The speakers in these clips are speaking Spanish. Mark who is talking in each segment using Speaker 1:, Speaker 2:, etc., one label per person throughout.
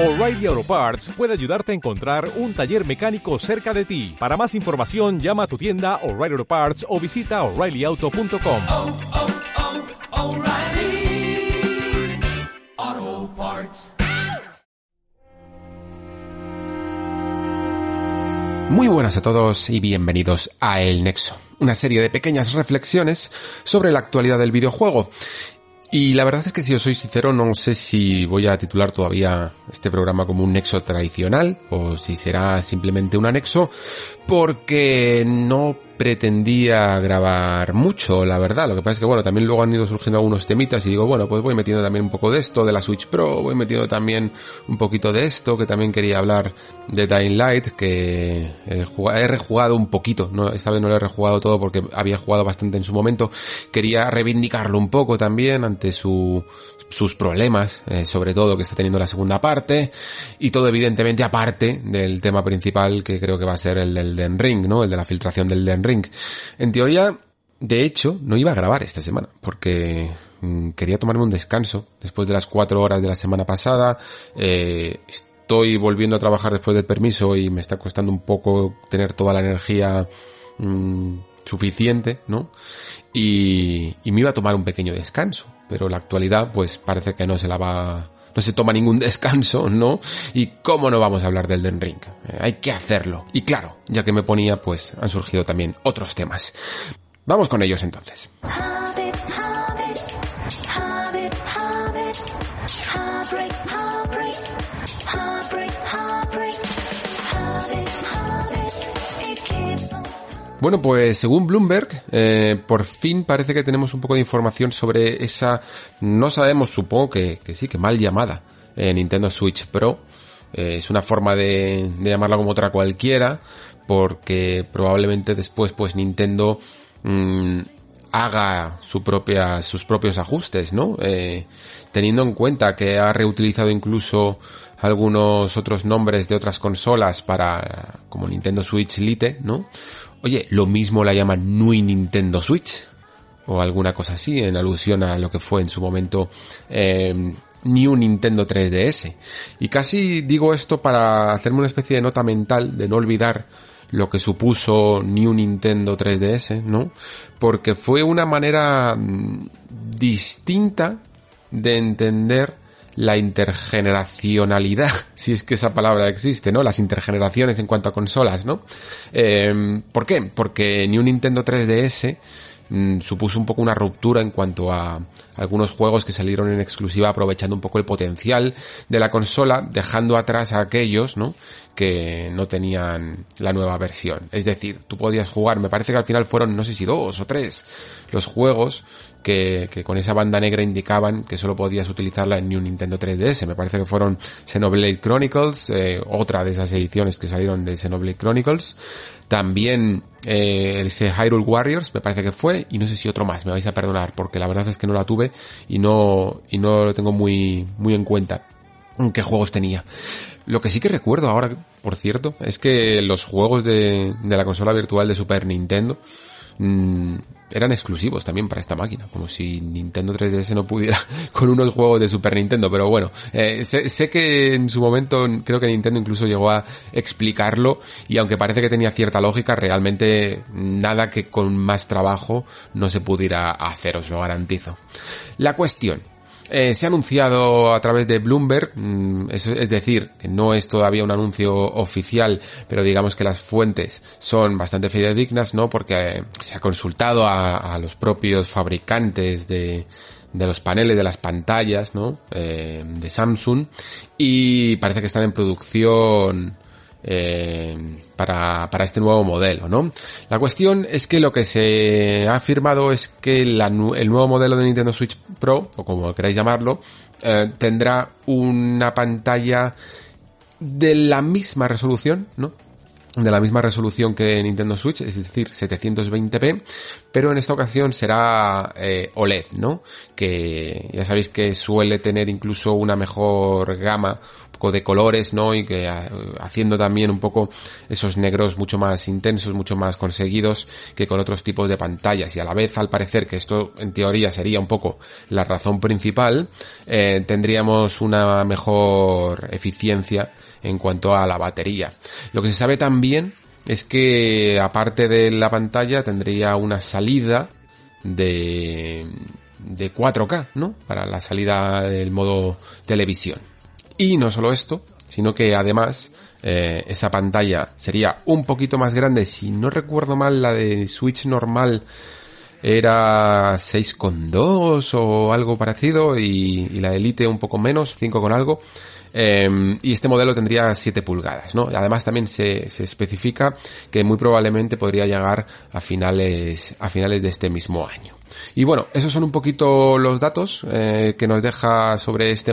Speaker 1: O'Reilly Auto Parts puede ayudarte a encontrar un taller mecánico cerca de ti. Para más información, llama a tu tienda O'Reilly Auto Parts o visita oreillyauto.com.
Speaker 2: oh, oh, O'Reilly Auto Parts.
Speaker 3: Muy buenas a todos y bienvenidos a El Nexo, una serie de pequeñas reflexiones sobre la actualidad del videojuego. Y la verdad es que si os soy sincero no sé si voy a titular todavía este programa como un nexo tradicional o si será simplemente un anexo porque no pretendía grabar mucho, la verdad. Lo que pasa es que, bueno, también luego han ido surgiendo algunos temitas y digo, bueno, pues voy metiendo también un poco de esto, de la Switch Pro, voy metiendo también un poquito de esto, que también quería hablar de Dying Light, que he, jugado, he rejugado un poquito, no, esta vez no lo he rejugado todo porque había jugado bastante en su momento. Quería reivindicarlo un poco también ante su, sus problemas, eh, sobre todo que está teniendo la segunda parte, y todo evidentemente aparte del tema principal que creo que va a ser el del Den Ring, ¿no? El de la filtración del Den Ring. En teoría, de hecho, no iba a grabar esta semana, porque mm, quería tomarme un descanso después de las cuatro horas de la semana pasada, eh, estoy volviendo a trabajar después del permiso y me está costando un poco tener toda la energía mm, suficiente, ¿no? Y, y me iba a tomar un pequeño descanso, pero la actualidad pues parece que no se la va no se toma ningún descanso, ¿no? Y cómo no vamos a hablar del Den Ring. Eh, hay que hacerlo. Y claro, ya que me ponía, pues han surgido también otros temas. Vamos con ellos entonces. Bueno, pues según Bloomberg, eh, por fin parece que tenemos un poco de información sobre esa, no sabemos, supongo que, que sí, que mal llamada, eh, Nintendo Switch Pro. Eh, es una forma de, de llamarla como otra cualquiera, porque probablemente después pues Nintendo mm, haga su propia, sus propios ajustes, ¿no? Teniendo en cuenta que ha reutilizado incluso algunos otros nombres de otras consolas para, como Nintendo Switch Lite, ¿no? Oye, lo mismo la llaman Nui Nintendo Switch o alguna cosa así en alusión a lo que fue en su momento eh, New Nintendo 3DS. Y casi digo esto para hacerme una especie de nota mental de no olvidar lo que supuso New Nintendo 3DS, ¿no? Porque fue una manera mm, distinta de entender la intergeneracionalidad, si es que esa palabra existe, ¿no? Las intergeneraciones en cuanto a consolas, ¿no? Eh, ¿Por qué? Porque New Nintendo 3DS mm, supuso un poco una ruptura en cuanto a algunos juegos que salieron en exclusiva aprovechando un poco el potencial de la consola, dejando atrás a aquellos, ¿no? Que no tenían la nueva versión. Es decir, tú podías jugar, me parece que al final fueron, no sé si dos o tres, los juegos que, con esa banda negra indicaban que solo podías utilizarla en New Nintendo 3DS. Me parece que fueron Xenoblade Chronicles, eh, otra de esas ediciones que salieron de Xenoblade Chronicles. También eh, ese Hyrule Warriors, me parece que fue, y no sé si otro más, me vais a perdonar, porque la verdad es que no la tuve y no, y no lo tengo muy, muy en cuenta en qué juegos tenía. Lo que sí que recuerdo ahora, por cierto, es que los juegos de, de la consola virtual de Super Nintendo mmm, eran exclusivos también para esta máquina, como si Nintendo 3DS no pudiera con unos juegos de Super Nintendo, pero bueno, eh, sé, sé, que en su momento creo que Nintendo incluso llegó a explicarlo y aunque parece que tenía cierta lógica, realmente nada que con más trabajo no se pudiera hacer, os lo garantizo. La cuestión, eh, se ha anunciado a través de Bloomberg, mm, es, es, decir, no es todavía un anuncio oficial, pero digamos que las fuentes son bastante fidedignas, ¿no? Porque eh, se ha consultado a, a, los propios fabricantes de, de los paneles, de las pantallas, ¿no? Eh, de Samsung y parece que están en producción eh, para, para este nuevo modelo, ¿no? La cuestión es que lo que se ha afirmado es que el nuevo modelo de Nintendo Switch Pro, o como queráis llamarlo, eh, tendrá una pantalla de la misma resolución, ¿no? de la misma resolución que Nintendo Switch, es decir, 720p, pero en esta ocasión será eh, OLED, ¿no? Que ya sabéis que suele tener incluso una mejor gama, de colores, ¿no? Y que eh, haciendo también un poco esos negros mucho más intensos, mucho más conseguidos que con otros tipos de pantallas. Y a la vez, al parecer, que esto en teoría sería un poco la razón principal, eh, tendríamos una mejor eficiencia en cuanto a la batería. Lo que se sabe también es que aparte de la pantalla tendría una salida de, de 4K, ¿no? Para la salida del modo televisión. Y no solo esto, sino que además eh, esa pantalla sería un poquito más grande. Si no recuerdo mal, la de Switch normal era 6,2 o algo parecido y, y la Elite un poco menos, 5 con algo. Eh, y este modelo tendría 7 pulgadas, ¿no? Además también se, se, especifica que muy probablemente podría llegar a finales, a finales de este mismo año. Y bueno, esos son un poquito los datos eh, que nos deja sobre este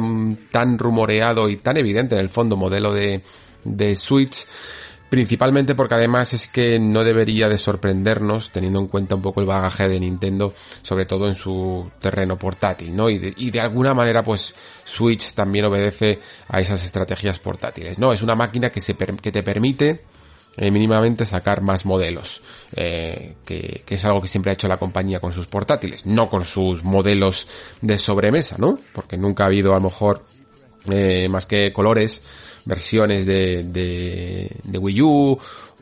Speaker 3: tan rumoreado y tan evidente en el fondo modelo de, de Switch. Principalmente porque además es que no debería de sorprendernos teniendo en cuenta un poco el bagaje de Nintendo, sobre todo en su terreno portátil, ¿no? Y de, y de alguna manera pues Switch también obedece a esas estrategias portátiles, ¿no? Es una máquina que, se, que te permite eh, mínimamente sacar más modelos, eh, que, que, es algo que siempre ha hecho la compañía con sus portátiles, no con sus modelos de sobremesa, ¿no? Porque nunca ha habido a lo mejor eh, más que colores, versiones de, de, de Wii U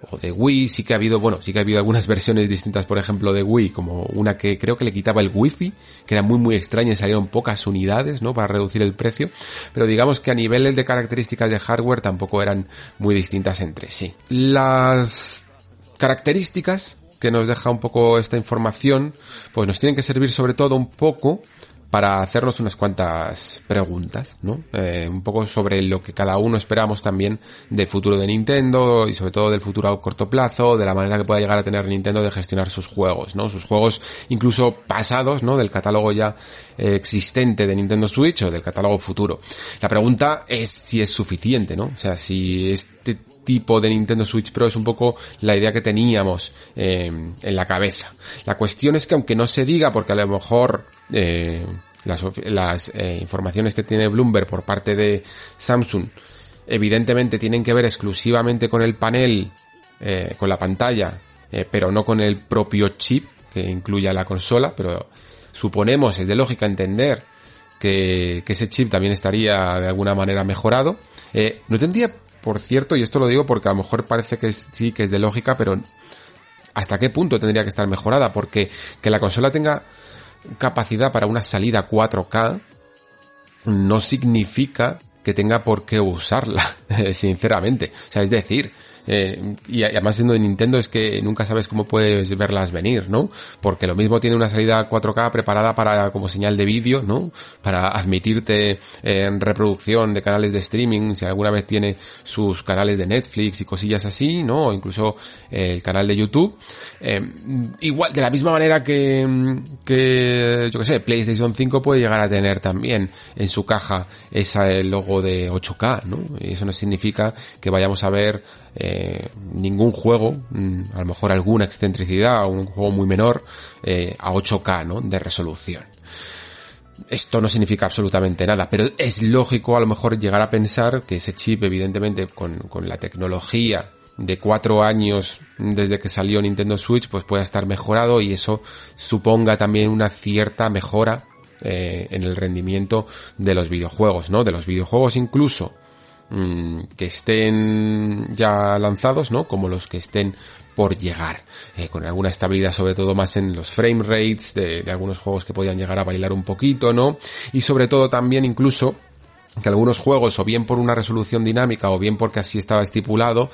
Speaker 3: o de Wii, sí que ha habido, bueno, sí que ha habido algunas versiones distintas, por ejemplo, de Wii, como una que creo que le quitaba el Wi-Fi, que era muy muy extraña y salieron pocas unidades, ¿no? Para reducir el precio, pero digamos que a niveles de características de hardware tampoco eran muy distintas entre sí. Las características que nos deja un poco esta información, pues nos tienen que servir sobre todo un poco para hacernos unas cuantas preguntas, ¿no? Eh, un poco sobre lo que cada uno esperamos también del futuro de Nintendo y sobre todo del futuro a corto plazo, de la manera que pueda llegar a tener Nintendo de gestionar sus juegos, ¿no? Sus juegos incluso pasados, ¿no? Del catálogo ya eh, existente de Nintendo Switch o del catálogo futuro. La pregunta es si es suficiente, ¿no? O sea, si este tipo de Nintendo Switch Pro es un poco la idea que teníamos eh, en la cabeza. La cuestión es que aunque no se diga, porque a lo mejor eh, las, eh, informaciones que tiene Bloomberg por parte de Samsung evidentemente tienen que ver exclusivamente con el panel, eh, con la pantalla, pero no con el propio chip que incluya la consola, pero suponemos, es de lógica entender que, ese chip también estaría de alguna manera mejorado. No tendría, por cierto, y esto lo digo porque a lo mejor parece que sí, que es de lógica, pero ¿hasta qué punto tendría que estar mejorada? Porque que la consola tenga capacidad para una salida 4K no significa que tenga por qué usarla, sinceramente. O sea, es decir, eh, y además siendo de Nintendo es que nunca sabes cómo puedes verlas venir, ¿no? Porque lo mismo tiene una salida 4K preparada para como señal de vídeo, ¿no? Para admitirte en reproducción de canales de streaming, si alguna vez tiene sus canales de Netflix y cosillas así, ¿no? O incluso el canal de YouTube. Eh, igual, de la misma manera que, que, yo que sé, PlayStation 5 puede llegar a tener también en su caja ese logo de 8K, ¿no? Y eso no significa que vayamos a ver eh, ningún juego, mm, a lo mejor alguna excentricidad un juego muy menor, eh, a 8K, ¿no? De resolución. Esto no significa absolutamente nada, pero es lógico a lo mejor llegar a pensar que ese chip, evidentemente, con, con la tecnología de cuatro años desde que salió Nintendo Switch, pues pueda estar mejorado y eso suponga también una cierta mejora eh, en el rendimiento de los videojuegos, ¿no? De los videojuegos incluso mmm, que estén ya lanzados, ¿no? Como los que estén por llegar, eh, con alguna estabilidad sobre todo más en los frame rates de, algunos juegos que podían llegar a bailar un poquito, ¿no? Y sobre todo también incluso que algunos juegos, o bien por una resolución dinámica, o bien porque así estaba estipulado,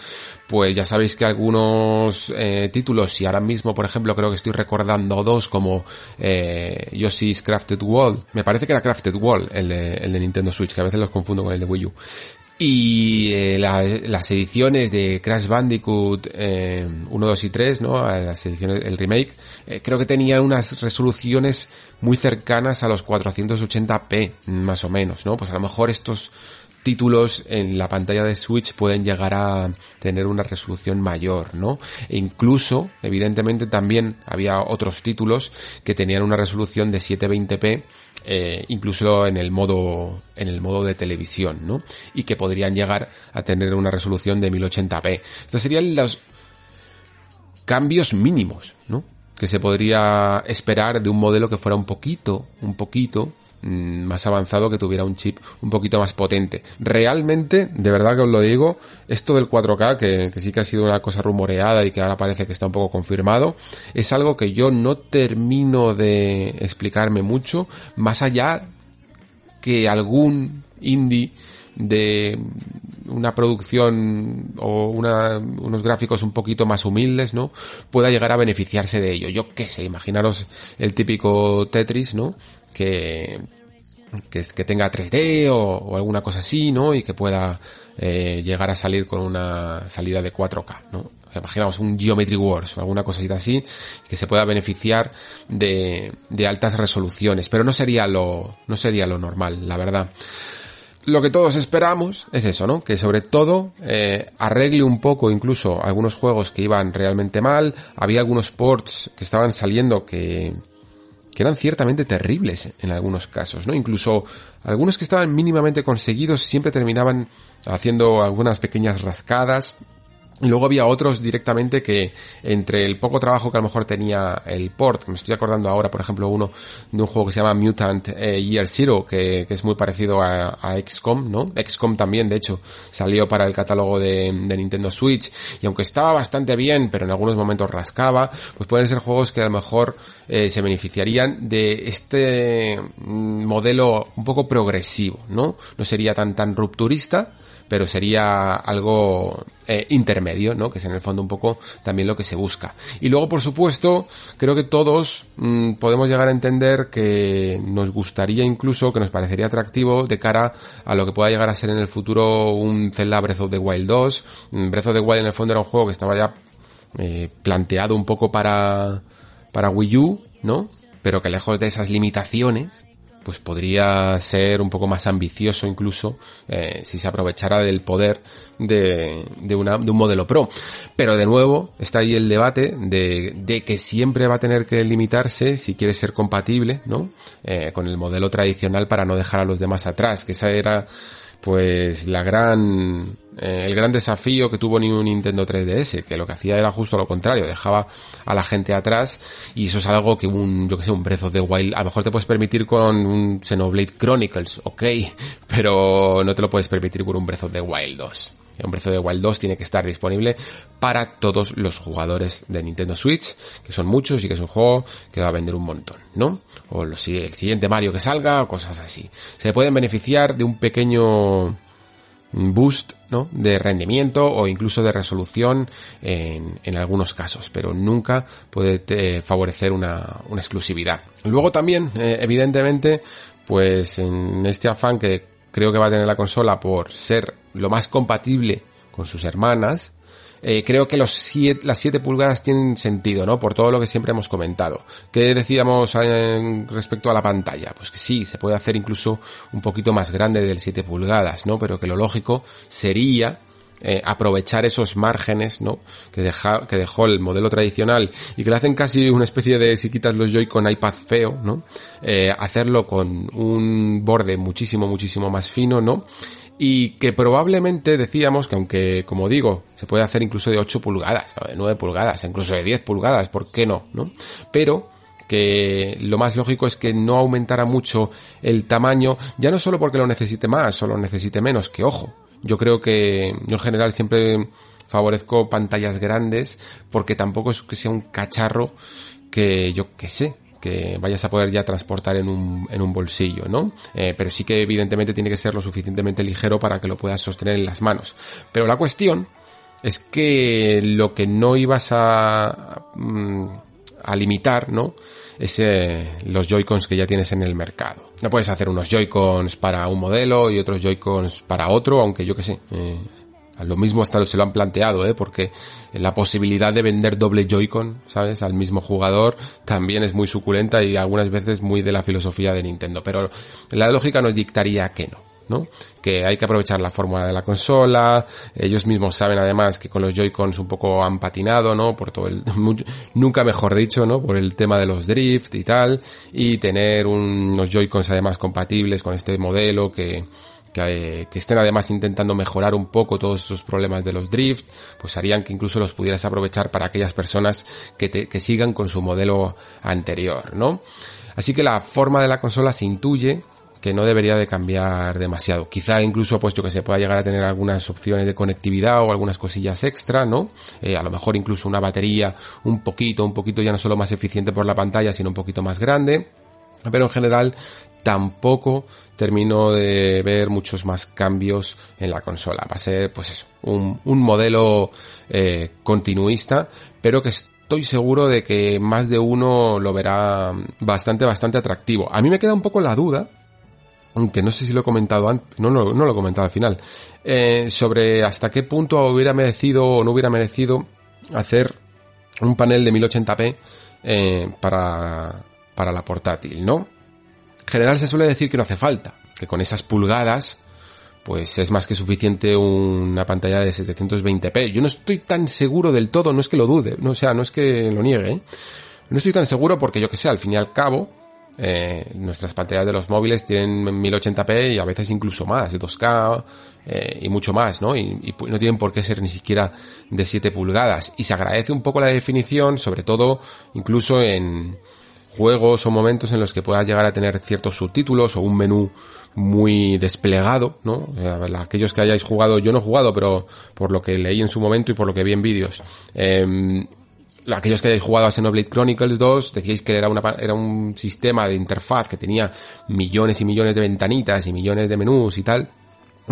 Speaker 3: pues ya sabéis que algunos eh, títulos, y ahora mismo, por ejemplo, creo que estoy recordando dos como eh, Yoshi's Crafted World, me parece que era Crafted World, el de Nintendo Switch, que a veces los confundo con el de Wii U, y eh, la, las ediciones de Crash Bandicoot eh, 1, 2 y 3, ¿no? Las ediciones, el remake, eh, creo que tenía unas resoluciones muy cercanas a los 480p, más o menos, ¿no? Pues a lo mejor estos títulos en la pantalla de Switch pueden llegar a tener una resolución mayor, ¿no? E incluso, evidentemente, también había otros títulos que tenían una resolución de 720p, eh, incluso en el modo, en el modo de televisión, ¿no? Y que podrían llegar a tener una resolución de 1080p. Estos serían los cambios mínimos, ¿no? Que se podría esperar de un modelo que fuera un poquito, un poquito más avanzado que tuviera un chip un poquito más potente. Realmente, de verdad que os lo digo, esto del 4K, que, que sí que ha sido una cosa rumoreada y que ahora parece que está un poco confirmado, es algo que yo no termino de explicarme mucho, más allá que algún indie de una producción o una, unos gráficos un poquito más humildes, ¿no? Pueda llegar a beneficiarse de ello. Yo qué sé, imaginaros el típico Tetris, ¿no? Que, que, tenga 3D o, o alguna cosa así, ¿no? Y que pueda eh, llegar a salir con una salida de 4K, ¿no? Imaginamos un Geometry Wars o alguna cosita así que se pueda beneficiar de, de altas resoluciones, pero no sería lo, no sería lo normal, la verdad lo que todos esperamos es eso, ¿no? Que sobre todo eh, arregle un poco incluso algunos juegos que iban realmente mal. Había algunos ports que estaban saliendo que, que eran ciertamente terribles en algunos casos, ¿no? Incluso algunos que estaban mínimamente conseguidos siempre terminaban haciendo algunas pequeñas rascadas. Y luego había otros directamente que entre el poco trabajo que a lo mejor tenía el port, me estoy acordando ahora por ejemplo uno de un juego que se llama Mutant eh, Year Zero, que, que es muy parecido a, a XCOM, ¿no? XCOM también de hecho salió para el catálogo de, de Nintendo Switch y aunque estaba bastante bien pero en algunos momentos rascaba, pues pueden ser juegos que a lo mejor eh, se beneficiarían de este mm, modelo un poco progresivo, ¿no? No sería tan tan rupturista, pero sería algo eh, intermedio, ¿no? Que es en el fondo un poco también lo que se busca. Y luego, por supuesto, creo que todos mm, podemos llegar a entender que nos gustaría incluso, que nos parecería atractivo de cara a lo que pueda llegar a ser en el futuro un Zelda Breath of the Wild 2. Mm, Breath of the Wild en el fondo era un juego que estaba ya eh, planteado un poco para, para Wii U, ¿no? Pero que lejos de esas limitaciones, pues podría ser un poco más ambicioso incluso eh, si se aprovechara del poder de, de, una, de un modelo Pro. Pero de nuevo está ahí el debate de, de que siempre va a tener que limitarse si quiere ser compatible, ¿no? Eh, con el modelo tradicional para no dejar a los demás atrás, que esa era pues la gran eh, el gran desafío que tuvo ni un Nintendo 3DS, que lo que hacía era justo lo contrario, dejaba a la gente atrás y eso es algo que un, yo que sé, un Breath of the Wild, a lo mejor te puedes permitir con un Xenoblade Chronicles, ok, pero no te lo puedes permitir con un Breath of the Wild 2. Un Breath of the Wild 2 tiene que estar disponible para todos los jugadores de Nintendo Switch, que son muchos y que es un juego que va a vender un montón, ¿no? O los, el siguiente Mario que salga, o cosas así. Se pueden beneficiar de un pequeño boost ¿no? de rendimiento o incluso de resolución en, en algunos casos, pero nunca puede eh, favorecer una, una, exclusividad. Luego también, eh, evidentemente, pues en este afán que creo que va a tener la consola por ser lo más compatible con sus hermanas, eh, creo que los siete, las 7 pulgadas tienen sentido, ¿no? Por todo lo que siempre hemos comentado. ¿Qué decíamos en, respecto a la pantalla? Pues que sí, se puede hacer incluso un poquito más grande del 7 pulgadas, ¿no? Pero que lo lógico sería eh, aprovechar esos márgenes, ¿no? Que, deja, que dejó el modelo tradicional y que le hacen casi una especie de, si quitas los Joy con iPad feo, ¿no? Eh, hacerlo con un borde muchísimo, muchísimo más fino, ¿no? Y que probablemente decíamos que aunque, como digo, se puede hacer incluso de 8 pulgadas, de 9 pulgadas, incluso de 10 pulgadas, ¿por qué no? ¿no? Pero que lo más lógico es que no aumentara mucho el tamaño, ya no solo porque lo necesite más o lo necesite menos, que ojo, yo creo que yo en general siempre favorezco pantallas grandes porque tampoco es que sea un cacharro que yo que sé, que vayas a poder ya transportar en un, en un bolsillo, ¿no? Eh, pero sí que evidentemente tiene que ser lo suficientemente ligero para que lo puedas sostener en las manos. Pero la cuestión es que lo que no ibas a, a limitar, ¿no? Es eh, los Joy-Cons que ya tienes en el mercado. No puedes hacer unos Joy-Cons para un modelo y otros Joy-Cons para otro, aunque yo que sé, eh, lo mismo hasta se lo han planteado, ¿eh? Porque la posibilidad de vender doble Joy-Con, ¿sabes? Al mismo jugador también es muy suculenta y algunas veces muy de la filosofía de Nintendo. Pero la lógica nos dictaría que no. ¿no? Que hay que aprovechar la fórmula de la consola, ellos mismos saben además que con los Joy-Cons un poco han patinado, ¿no? Por todo el, nunca mejor dicho, ¿no? Por el tema de los drift y tal, y tener unos Joy-Cons además compatibles con este modelo que, que, estén además intentando mejorar un poco todos esos problemas de los drift, pues harían que incluso los pudieras aprovechar para aquellas personas que sigan con su modelo anterior, ¿no? Así que la forma de la consola se intuye que no debería de cambiar demasiado. Quizá incluso, puesto que se pueda llegar a tener algunas opciones de conectividad o algunas cosillas extra, ¿no? Eh, a lo mejor incluso una batería un poquito, un poquito ya no solo más eficiente por la pantalla, sino un poquito más grande. Pero en general tampoco termino de ver muchos más cambios en la consola. Va a ser, pues un, un modelo eh, continuista, pero que estoy seguro de que más de uno lo verá bastante, bastante atractivo. A mí me queda un poco la duda, aunque no sé si lo he comentado antes, no, no, no lo he comentado al final, eh, sobre hasta qué punto hubiera merecido o no hubiera merecido hacer un panel de 1080p eh, para, para la portátil, ¿no? En general se suele decir que no hace falta, que con esas pulgadas pues es más que suficiente una pantalla de 720p. Yo no estoy tan seguro del todo, no es que lo dude, no, sea, no es que lo niegue, ¿eh? no estoy tan seguro porque yo que sé, al fin y al cabo, eh, nuestras pantallas de los móviles tienen 1080p y a veces incluso más, de 2K eh, y mucho más, ¿no? Y, y, no tienen por qué ser ni siquiera de 7 pulgadas. Y se agradece un poco la definición, sobre todo incluso en juegos o momentos en los que puedas llegar a tener ciertos subtítulos o un menú muy desplegado, ¿no? Eh, aquellos que hayáis jugado, yo no he jugado, pero por lo que leí en su momento y por lo que vi en vídeos, eh, aquellos que hayáis jugado a Xenoblade Chronicles 2, decíais que era, una, era un sistema de interfaz que tenía millones y millones de ventanitas y millones de menús y tal.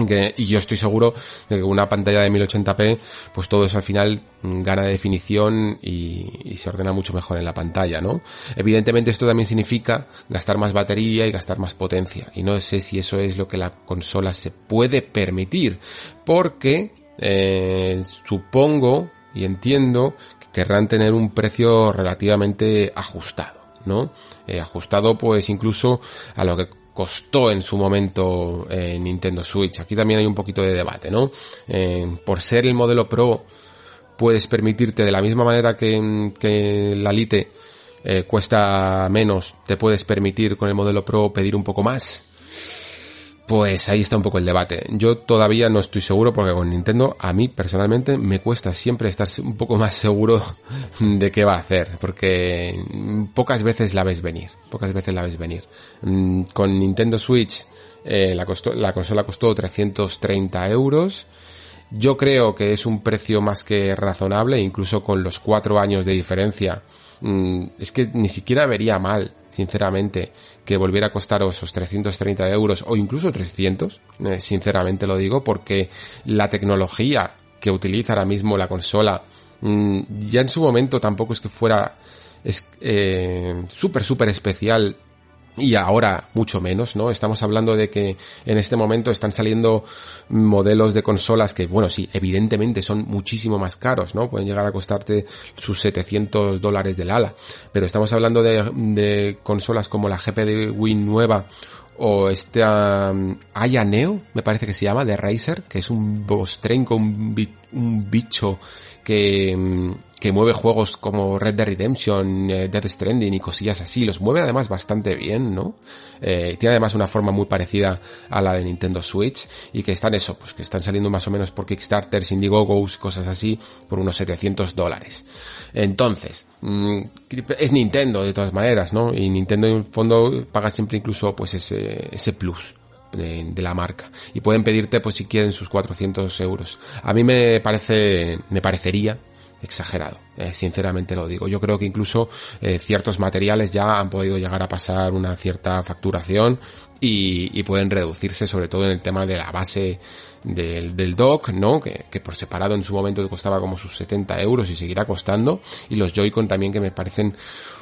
Speaker 3: Que, y yo estoy seguro de que una pantalla de 1080p, pues todo eso al final gana de definición y, se ordena mucho mejor en la pantalla, ¿no? Evidentemente esto también significa gastar más batería y gastar más potencia. Y no sé si eso es lo que la consola se puede permitir. Porque, eh, supongo y entiendo querrán tener un precio relativamente ajustado, ¿no? Eh, ajustado pues incluso a lo que costó en su momento eh, Nintendo Switch. Aquí también hay un poquito de debate, ¿no? Eh, por ser el modelo Pro puedes permitirte de la misma manera que, que la Lite eh, cuesta menos, te puedes permitir con el modelo Pro pedir un poco más. Pues ahí está un poco el debate. Yo todavía no estoy seguro porque con Nintendo a mí personalmente me cuesta siempre estar un poco más seguro de qué va a hacer porque pocas veces la ves venir, pocas veces la ves venir. Mm, con Nintendo Switch eh, la, la consola costó 330 euros. Yo creo que es un precio más que razonable, incluso con los cuatro años de diferencia. Mm, es que ni siquiera vería mal sinceramente, que volviera a costaros esos 330 euros o incluso 300, eh, sinceramente lo digo, porque la tecnología que utiliza ahora mismo la consola, mmm, ya en su momento tampoco es que fuera es eh, súper, súper especial y ahora mucho menos, ¿no? Estamos hablando de que en este momento están saliendo modelos de consolas que, bueno, sí, evidentemente son muchísimo más caros, ¿no? Pueden llegar a costarte sus 700 dólares del ala, pero estamos hablando de, de consolas como la GP de Win nueva o este um, Aya Neo, me parece que se llama, de Razer, que es un bostrenco, un, un bicho que, um, que mueve juegos como Red Dead Redemption, eh, Death Stranding y cosillas así. Los mueve además bastante bien, ¿no? Eh, tiene además una forma muy parecida a la de Nintendo Switch y que están eso, pues que están saliendo más o menos por Kickstarter, Indiegogo, cosas así, por unos 700 dólares. Entonces, mmm, es Nintendo de todas maneras, ¿no? Y Nintendo en el fondo paga siempre incluso pues ese, ese plus. De, de, la marca y pueden pedirte pues si quieren sus 400 euros a mí me parece me parecería exagerado, eh, sinceramente lo digo. Yo creo que incluso eh, ciertos materiales ya han podido llegar a pasar una cierta facturación y, y pueden reducirse sobre todo en el tema de la base del, del dock, ¿no? Que, que, por separado en su momento costaba como sus 70 euros y seguirá costando. Y los Joy-Con también que me parecen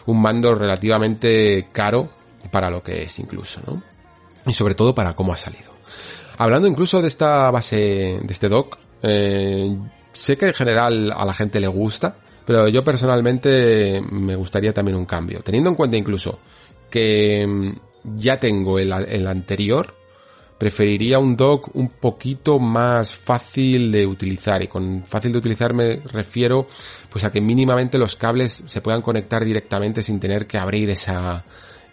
Speaker 3: un mando relativamente caro para lo que es incluso, ¿no? Y sobre todo para cómo ha salido. Hablando incluso de esta base, de este dock, eh, sé que en general a la gente le gusta, pero yo personalmente me gustaría también un cambio. Teniendo en cuenta incluso que mm, ya tengo el, el anterior, preferiría un dock un poquito más fácil de utilizar y con fácil de utilizar me refiero pues a que mínimamente los cables se puedan conectar directamente sin tener que abrir esa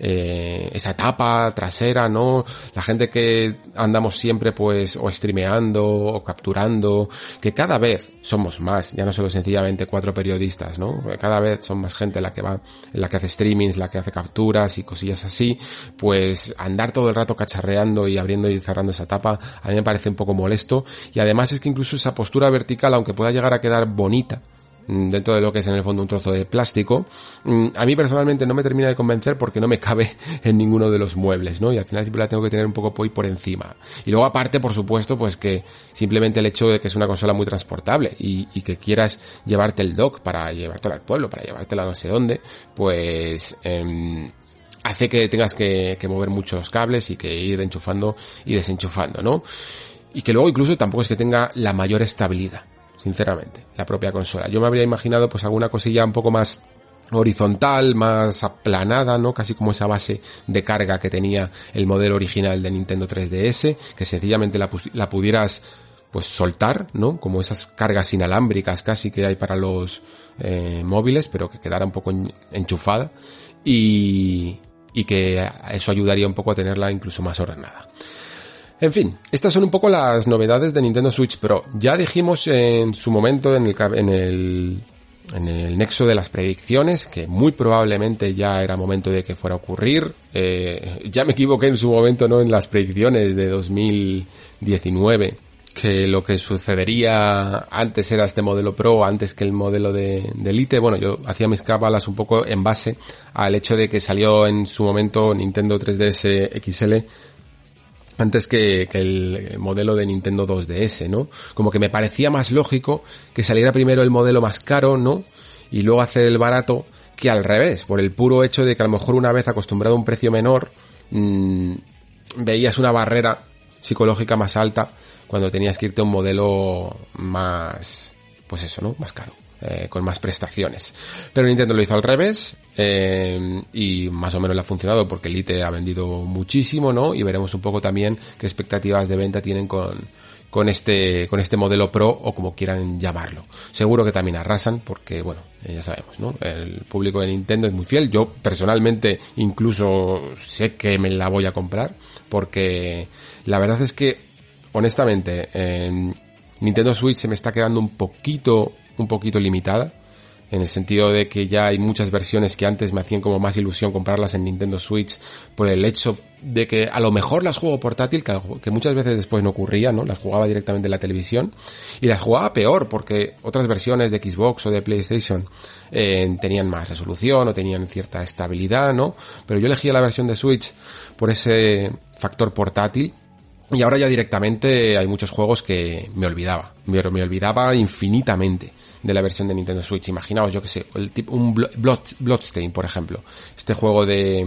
Speaker 3: eh, esa tapa trasera, ¿no? La gente que andamos siempre pues o streameando o capturando, que cada vez somos más, ya no solo sencillamente cuatro periodistas, ¿no? Cada vez son más gente la que va, la que hace streamings, la que hace capturas y cosillas así, pues andar todo el rato cacharreando y abriendo y cerrando esa tapa, a mí me parece un poco molesto y además es que incluso esa postura vertical, aunque pueda llegar a quedar bonita, dentro de lo que es en el fondo un trozo de plástico, mm, a mí personalmente no me termina de convencer porque no me cabe en ninguno de los muebles, ¿no? Y al final siempre la tengo que tener un poco por, por encima. Y luego aparte, por supuesto, pues que simplemente el hecho de que es una consola muy transportable y, que quieras llevarte el dock para llevártela al pueblo, para llevártela no sé dónde, pues... em, hace que tengas que, que mover muchos cables y que ir enchufando y desenchufando, ¿no? Y que luego incluso tampoco es que tenga la mayor estabilidad, sinceramente, la propia consola. Yo me habría imaginado pues alguna cosilla un poco más horizontal, más aplanada, ¿no? Casi como esa base de carga que tenía el modelo original de Nintendo 3DS, que sencillamente la, pudieras pues soltar, ¿no? Como esas cargas inalámbricas casi que hay para los eh, móviles, pero que quedara un poco en- enchufada y, y que eso ayudaría un poco a tenerla incluso más ordenada. En fin, estas son un poco las novedades de Nintendo Switch Pro. Ya dijimos en su momento en el, en el, en el nexo de las predicciones que muy probablemente ya era momento de que fuera a ocurrir. Eh, ya me equivoqué en su momento, ¿no? En las predicciones de 2019 que lo que sucedería antes era este modelo Pro antes que el modelo de, de Elite. Bueno, yo hacía mis cábalas un poco en base al hecho de que salió en su momento Nintendo 3DS XL antes que, el modelo de Nintendo 2DS, ¿no? Como que me parecía más lógico que saliera primero el modelo más caro, ¿no? Y luego hacer el barato que al revés, por el puro hecho de que a lo mejor una vez acostumbrado a un precio menor, mmm, veías una barrera psicológica más alta cuando tenías que irte a un modelo más, pues eso, ¿no? Más caro. Eh, con más prestaciones. Pero Nintendo lo hizo al revés eh, y más o menos le ha funcionado porque Elite ha vendido muchísimo, ¿no? Y veremos un poco también qué expectativas de venta tienen con, con este, con este modelo Pro o como quieran llamarlo. Seguro que también arrasan porque, bueno, eh, ya sabemos, ¿no? El público de Nintendo es muy fiel. Yo personalmente incluso sé que me la voy a comprar porque la verdad es que, honestamente, eh, Nintendo Switch se me está quedando un poquito, un poquito limitada. En el sentido de que ya hay muchas versiones que antes me hacían como más ilusión comprarlas en Nintendo Switch por el hecho de que a lo mejor las juego portátil, que, muchas veces después no ocurría, ¿no? Las jugaba directamente en la televisión y las jugaba peor porque otras versiones de Xbox o de PlayStation eh, tenían más resolución o tenían cierta estabilidad, ¿no? Pero yo elegía la versión de Switch por ese factor portátil y ahora ya directamente hay muchos juegos que me olvidaba, me, olvidaba infinitamente de la versión de Nintendo Switch. Imaginaos, yo que sé, el tipo, un Blood, Bloodstain, por ejemplo, este juego de,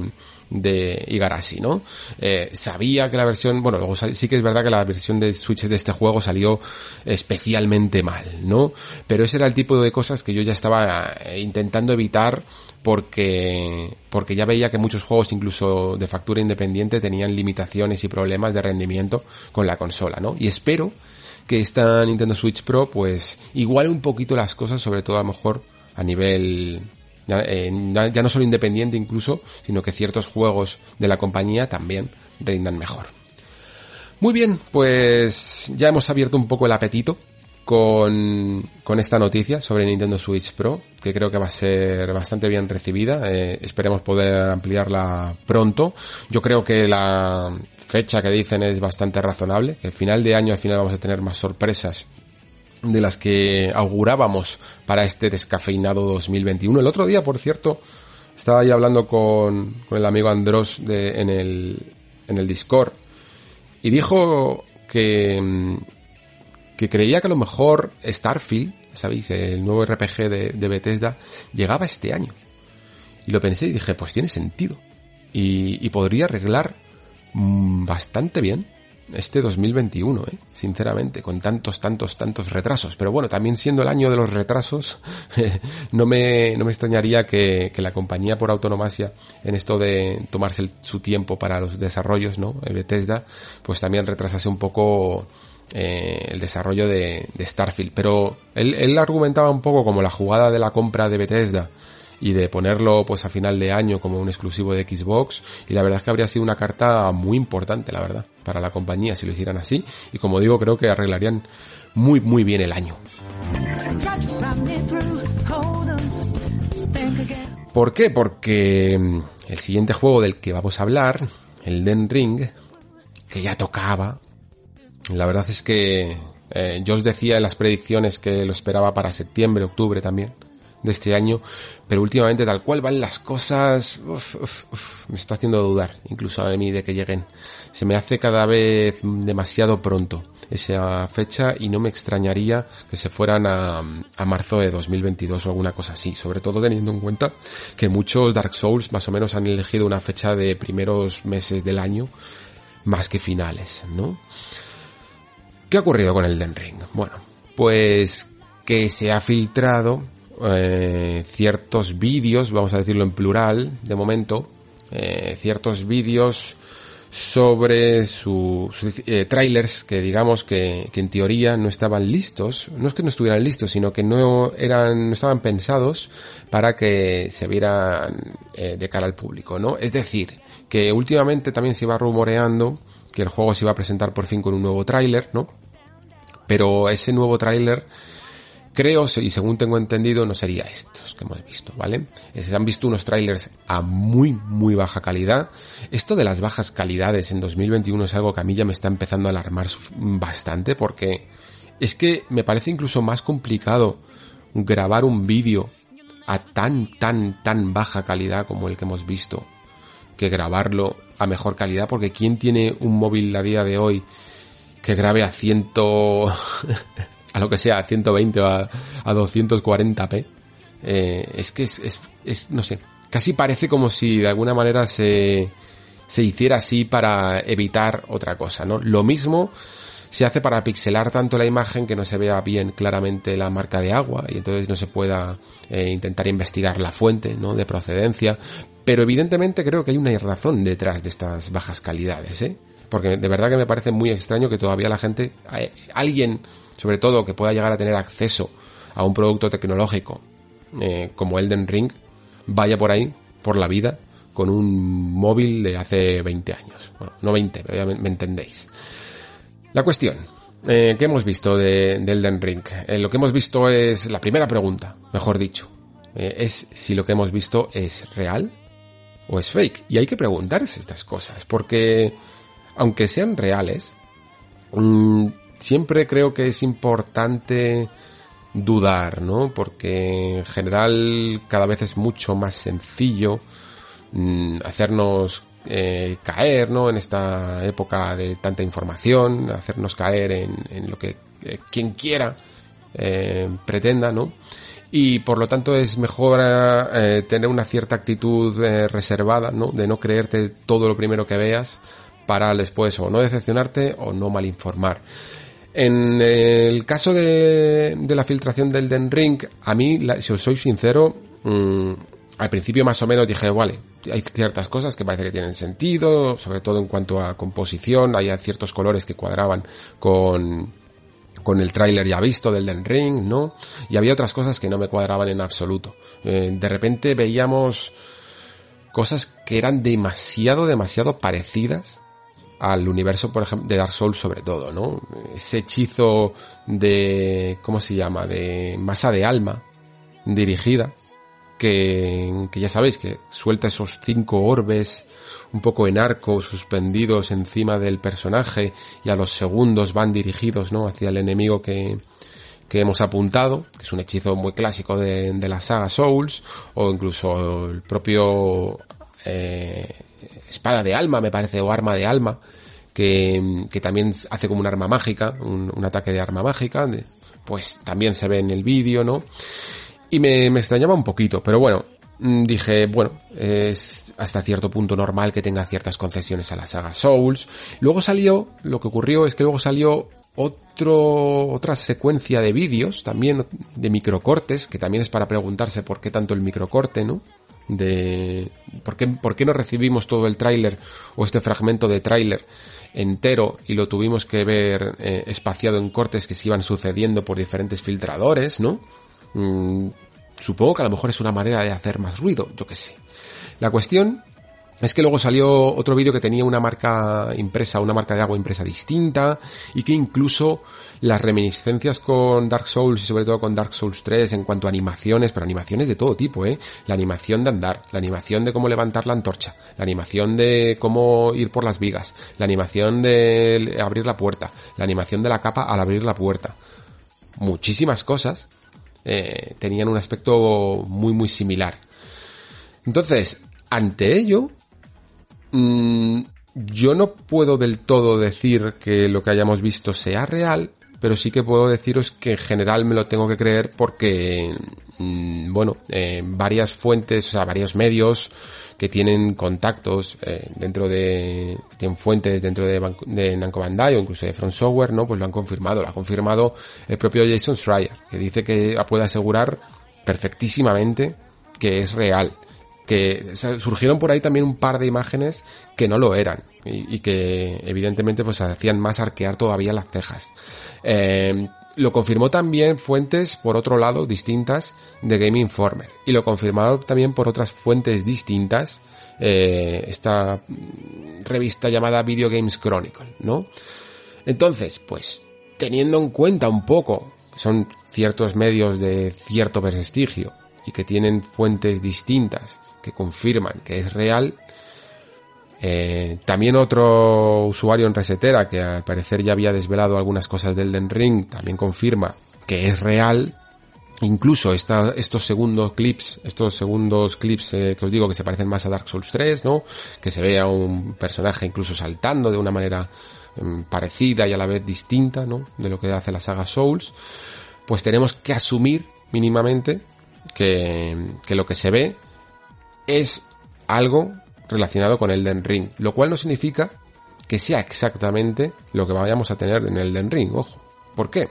Speaker 3: de Igarashi, ¿no? Eh, sabía que la versión, bueno, luego sí que es verdad que la versión de Switch de este juego salió especialmente mal, ¿no? Pero ese era el tipo de cosas que yo ya estaba intentando evitar porque, porque ya veía que muchos juegos, incluso de factura independiente, tenían limitaciones y problemas de rendimiento con la consola, ¿no? Y espero que esta Nintendo Switch Pro, pues, iguale un poquito las cosas, sobre todo a lo mejor a nivel ya, eh, ya, no solo independiente incluso, sino que ciertos juegos de la compañía también rindan mejor. Muy bien, pues ya hemos abierto un poco el apetito con, con esta noticia sobre Nintendo Switch Pro, que creo que va a ser bastante bien recibida. Eh, esperemos poder ampliarla pronto. Yo creo que la fecha que dicen es bastante razonable, que al final de año al final vamos a tener más sorpresas de las que augurábamos para este descafeinado 2021. El otro día, por cierto, estaba ahí hablando con, el amigo Andros de, en, el, en el Discord y dijo que, que creía que a lo mejor Starfield, ¿sabéis? El nuevo RPG de, Bethesda llegaba este año. Y lo pensé y dije, pues tiene sentido. Y, podría arreglar mmm, bastante bien este 2021, ¿eh? sinceramente, con tantos, tantos, tantos retrasos. Pero bueno, también siendo el año de los retrasos, no, me, no me extrañaría que, que la compañía por autonomasia, en esto de tomarse su tiempo para los desarrollos, ¿no? El Bethesda, pues también retrasase un poco eh, el desarrollo de, de Starfield. Pero él, él argumentaba un poco como la jugada de la compra de Bethesda y de ponerlo pues a final de año como un exclusivo de Xbox. Y la verdad es que habría sido una carta muy importante la verdad para la compañía si lo hicieran así. Y como digo creo que arreglarían muy muy bien el año. ¿Por qué? Porque mm, el siguiente juego del que vamos a hablar, el Den Ring, que ya tocaba, la verdad es que eh, yo os decía en las predicciones que lo esperaba para septiembre, octubre también de este año, pero últimamente tal cual van las cosas, me está haciendo dudar, incluso a mí de que lleguen. Se me hace cada vez demasiado pronto esa fecha y no me extrañaría que se fueran a, a marzo de 2022 o alguna cosa así, sobre todo teniendo en cuenta que muchos Dark Souls más o menos han elegido una fecha de primeros meses del año más que finales, ¿no? ¿Qué ha ocurrido con el Den Ring? Bueno, pues que se ha filtrado eh, ciertos vídeos, vamos a decirlo en plural, de momento, eh, ciertos vídeos sobre su, su eh, trailers que digamos que, en teoría no estaban listos, no es que no estuvieran listos, sino que no eran, no estaban pensados para que se vieran de cara al público, ¿no? Es decir, que últimamente también se iba rumoreando que el juego se iba a presentar por fin con un nuevo tráiler, ¿no? Pero ese nuevo tráiler creo, y según tengo entendido, no sería estos que hemos visto, ¿vale? Eh, Se han visto unos trailers a muy, muy baja calidad. Esto de las bajas calidades en 2021 es algo que a mí ya me está empezando a alarmar bastante porque es que me parece incluso más complicado grabar un vídeo a tan, tan, tan baja calidad como el que hemos visto que grabarlo a mejor calidad porque ¿quién tiene un móvil a día de hoy que grabe a ciento a lo que sea, a 120 o a, a 240p. Eh, es que es, es, es, no sé, casi parece como si de alguna manera se, se hiciera así para evitar otra cosa, ¿no? Lo mismo se hace para pixelar tanto la imagen que no se vea bien claramente la marca de agua y entonces no se pueda eh, intentar investigar la fuente, ¿no? De procedencia. Pero evidentemente creo que hay una razón detrás de estas bajas calidades, ¿eh? Porque de verdad que me parece muy extraño que todavía la gente, eh, alguien, sobre todo que pueda llegar a tener acceso a un producto tecnológico eh, como Elden Ring, vaya por ahí, por la vida, con un móvil de hace 20 años. Bueno, no 20, pero me, me entendéis. La cuestión, eh, ¿qué hemos visto de, de Elden Ring? Eh, lo que hemos visto es la primera pregunta, mejor dicho, eh, es si lo que hemos visto es real o es fake. Y hay que preguntarse estas cosas, porque aunque sean reales, mmm, siempre creo que es importante dudar, ¿no? Porque en general cada vez es mucho más sencillo mmm, hacernos eh, caer, ¿no? En esta época de tanta información, hacernos caer en, lo que eh, quien quiera eh, pretenda, ¿no? Y por lo tanto es mejor tener una cierta actitud reservada, ¿no? De no creerte todo lo primero que veas para después o no decepcionarte o no malinformar. En el caso de, de la filtración del Den Ring, a mí, si os soy sincero, mmm, al principio más o menos dije, vale, hay ciertas cosas que parece que tienen sentido, sobre todo en cuanto a composición, hay ciertos colores que cuadraban con, con el tráiler ya visto del Den Ring, ¿no? Y había otras cosas que no me cuadraban en absoluto. Eh, de repente veíamos cosas que eran demasiado, demasiado parecidas al universo, por ejemplo, de Dark Souls sobre todo, ¿no? Ese hechizo de, ¿cómo se llama? De masa de alma dirigida, que, que ya sabéis que suelta esos cinco orbes un poco en arco suspendidos encima del personaje y a los segundos van dirigidos, ¿no? Hacia el enemigo que, que hemos apuntado, que es un hechizo muy clásico de, de la saga Souls, o incluso el propio eh, espada de alma, me parece, o arma de alma, que, que también hace como un arma mágica, un, ataque de arma mágica, pues también se ve en el vídeo, ¿no? Y me, me extrañaba un poquito, pero bueno, mm, dije, bueno, es hasta cierto punto normal que tenga ciertas concesiones a la saga Souls. Luego salió, lo que ocurrió es que luego salió otro, otra secuencia de vídeos, también de microcortes, que también es para preguntarse por qué tanto el microcorte, ¿no? De, ¿por qué, por qué no recibimos todo el tráiler o este fragmento de tráiler entero y lo tuvimos que ver eh, espaciado en cortes que se iban sucediendo por diferentes filtradores, ¿no? Mm, supongo que a lo mejor es una manera de hacer más ruido, yo qué sé. La cuestión es que luego salió otro vídeo que tenía una marca impresa, una marca de agua impresa distinta y que incluso las reminiscencias con Dark Souls y sobre todo con Dark Souls 3 en cuanto a animaciones, pero animaciones de todo tipo, ¿eh? La animación de andar, la animación de cómo levantar la antorcha, la animación de cómo ir por las vigas, la animación de abrir la puerta, la animación de la capa al abrir la puerta. Muchísimas cosas eh, tenían un aspecto muy muy similar. Entonces, ante ello, Mm, yo no puedo del todo decir que lo que hayamos visto sea real, pero sí que puedo deciros que en general me lo tengo que creer porque, mm, bueno, eh, varias fuentes, o sea, varios medios que tienen contactos eh, dentro de, tienen fuentes dentro de, Ban- de Namco Bandai o incluso de Front Software, ¿no? Pues lo han confirmado, lo ha confirmado el propio Jason Schreier, que dice que puede asegurar perfectísimamente que es real que surgieron por ahí también un par de imágenes que no lo eran y, que evidentemente pues hacían más arquear todavía las cejas. Eh, lo confirmó también fuentes por otro lado distintas de Game Informer y lo confirmaron también por otras fuentes distintas eh, esta revista llamada Video Games Chronicle, ¿no? Entonces, pues teniendo en cuenta un poco que son ciertos medios de cierto prestigio y que tienen fuentes distintas que confirman que es real. Eh, también otro usuario en Resetera que al parecer ya había desvelado algunas cosas del Den Ring también confirma que es real. Incluso esta, estos segundos clips, estos segundos clips eh, que os digo que se parecen más a Dark Souls 3, ¿no? Que se vea un personaje incluso saltando de una manera mm, parecida y a la vez distinta, ¿no? De lo que hace la saga Souls. Pues tenemos que asumir mínimamente que, que lo que se ve es algo relacionado con Elden Ring, lo cual no significa que sea exactamente lo que vayamos a tener en Elden Ring, ojo. ¿Por qué?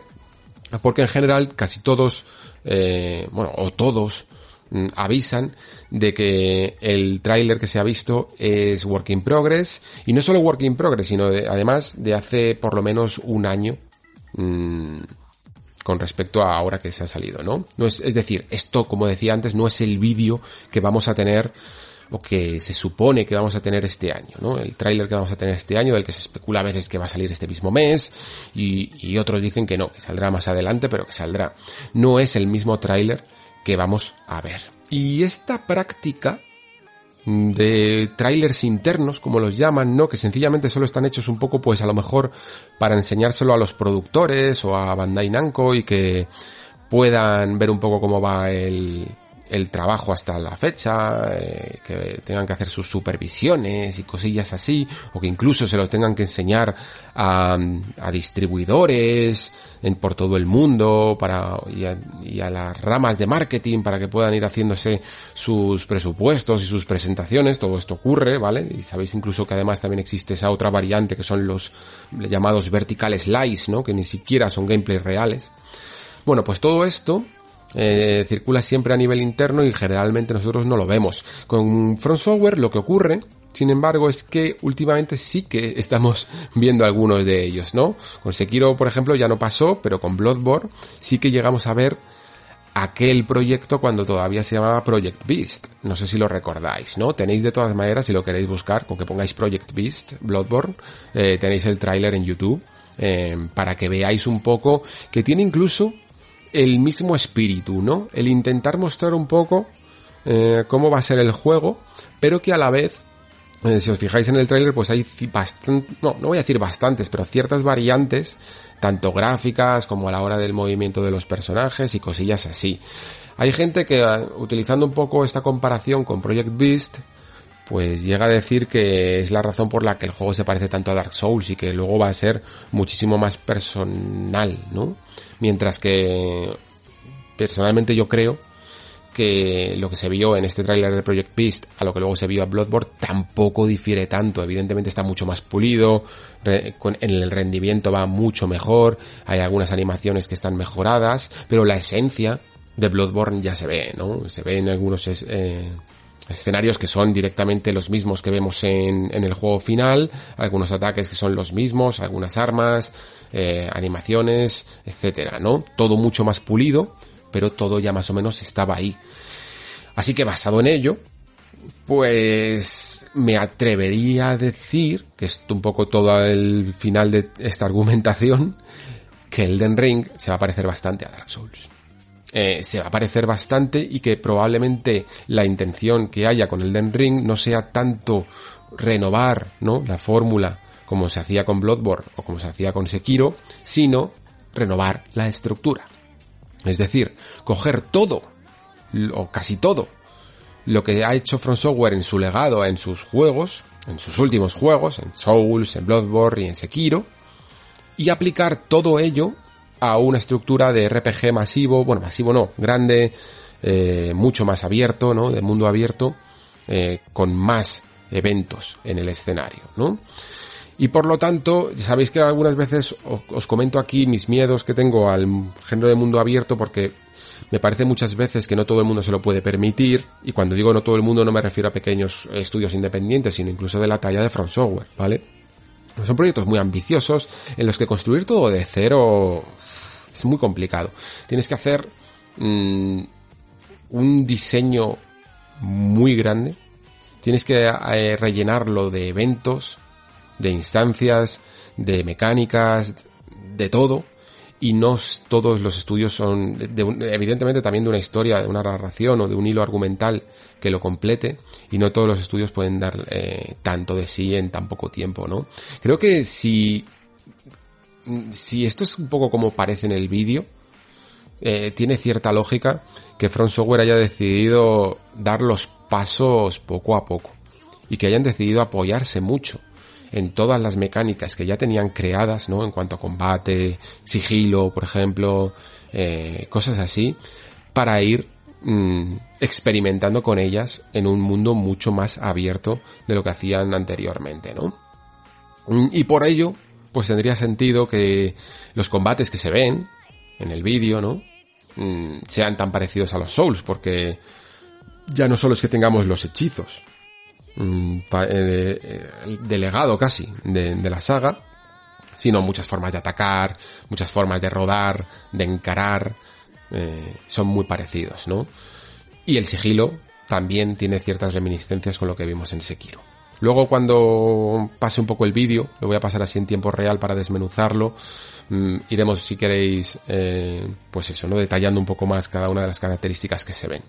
Speaker 3: Porque en general casi todos, eh, bueno, o todos mm, avisan de que el tráiler que se ha visto es work in progress y no solo work in progress, sino de- además de hace por lo menos un año mm, con respecto a ahora que se ha salido, ¿no? no es, es decir, esto, como decía antes, no es el vídeo que vamos a tener o que se supone que vamos a tener este año, ¿no? El tráiler que vamos a tener este año, del que se especula a veces que va a salir este mismo mes, y, y otros dicen que no, que saldrá más adelante, pero que saldrá. No es el mismo tráiler que vamos a ver. Y esta práctica de trailers internos, como los llaman, ¿no? Que sencillamente solo están hechos un poco, pues a lo mejor para enseñárselo a los productores o a Bandai Namco y que puedan ver un poco cómo va el, el trabajo hasta la fecha, eh, que tengan que hacer sus supervisiones y cosillas así, o que incluso se lo tengan que enseñar a, a distribuidores en, por todo el mundo para, y, a, y a las ramas de marketing para que puedan ir haciéndose sus presupuestos y sus presentaciones, todo esto ocurre, ¿vale? Y sabéis incluso que además también existe esa otra variante que son los llamados vertical slice, ¿no? Que ni siquiera son gameplays reales. Bueno, pues todo esto eh, circula siempre a nivel interno y generalmente nosotros no lo vemos. Con Front Software lo que ocurre, sin embargo, es que últimamente sí que estamos viendo algunos de ellos, ¿no? Con Sekiro, por ejemplo, ya no pasó, pero con Bloodborne sí que llegamos a ver aquel proyecto cuando todavía se llamaba Project Beast. No sé si lo recordáis, ¿no? Tenéis de todas maneras, si lo queréis buscar, con que pongáis Project Beast, Bloodborne, eh, tenéis el tráiler en YouTube, eh, para que veáis un poco que tiene incluso el mismo espíritu, ¿no? El intentar mostrar un poco eh, cómo va a ser el juego, pero que a la vez, eh, si os fijáis en el tráiler, pues hay bastante, no, no voy a decir bastantes, pero ciertas variantes, tanto gráficas como a la hora del movimiento de los personajes y cosillas así. Hay gente que, eh, utilizando un poco esta comparación con Project Beast, pues llega a decir que es la razón por la que el juego se parece tanto a Dark Souls y que luego va a ser muchísimo más personal, ¿no? Mientras que personalmente yo creo que lo que se vio en este tráiler de Project Beast a lo que luego se vio a Bloodborne tampoco difiere tanto. Evidentemente está mucho más pulido, en el rendimiento va mucho mejor, hay algunas animaciones que están mejoradas, pero la esencia de Bloodborne ya se ve, ¿no? Se ve en algunos eh, escenarios que son directamente los mismos que vemos en, en el juego final, algunos ataques que son los mismos, algunas armas, eh, animaciones, etcétera, ¿no? Todo mucho más pulido, pero todo ya más o menos estaba ahí. Así que basado en ello, pues me atrevería a decir, que es un poco todo el final de esta argumentación, que Elden Ring se va a parecer bastante a Dark Souls. Eh, se va a parecer bastante y que probablemente la intención que haya con Elden Ring no sea tanto renovar, ¿no? La fórmula como se hacía con Bloodborne o como se hacía con Sekiro, sino renovar la estructura. Es decir, coger todo, o casi todo, lo que ha hecho From Software en su legado, en sus juegos, en sus últimos juegos, en Souls, en Bloodborne y en Sekiro, y aplicar todo ello a una estructura de RPG masivo, bueno, masivo no, grande, eh, mucho más abierto, ¿no? De mundo abierto, eh, con más eventos en el escenario, ¿no? Y por lo tanto, sabéis que algunas veces os, comento aquí mis miedos que tengo al género de mundo abierto porque me parece muchas veces que no todo el mundo se lo puede permitir, y cuando digo no todo el mundo no me refiero a pequeños estudios independientes, sino incluso de la talla de From Software, ¿vale? Son proyectos muy ambiciosos en los que construir todo de cero es muy complicado. Tienes que hacer mm, un diseño muy grande. Tienes que eh, rellenarlo de eventos, de instancias, de mecánicas, de todo. Y no todos los estudios son, de un- evidentemente también de una historia, de una narración o de un hilo argumental que lo complete. Y no todos los estudios pueden dar eh, tanto de sí en tan poco tiempo, ¿no? Creo que si, si esto es un poco como parece en el vídeo, eh, tiene cierta lógica que Front Software haya decidido dar los pasos poco a poco y que hayan decidido apoyarse mucho en todas las mecánicas que ya tenían creadas, ¿no? En cuanto a combate, sigilo, por ejemplo, eh, cosas así, para ir mm, experimentando con ellas en un mundo mucho más abierto de lo que hacían anteriormente, ¿no? Mm, Y por ello, pues tendría sentido que los combates que se ven en el vídeo, ¿no? Mm, sean tan parecidos a los Souls, porque ya no solo es que tengamos los hechizos, mm, eh, eh, de legado casi de, la saga, sino muchas formas de atacar, muchas formas de rodar, de encarar, eh, son muy parecidos, ¿no? Y el sigilo también tiene ciertas reminiscencias con lo que vimos en Sekiro. Luego cuando pase un poco el vídeo, lo voy a pasar así en tiempo real para desmenuzarlo, mm, iremos si queréis, pues eso, ¿no? Detallando un poco más cada una de las características que se ven.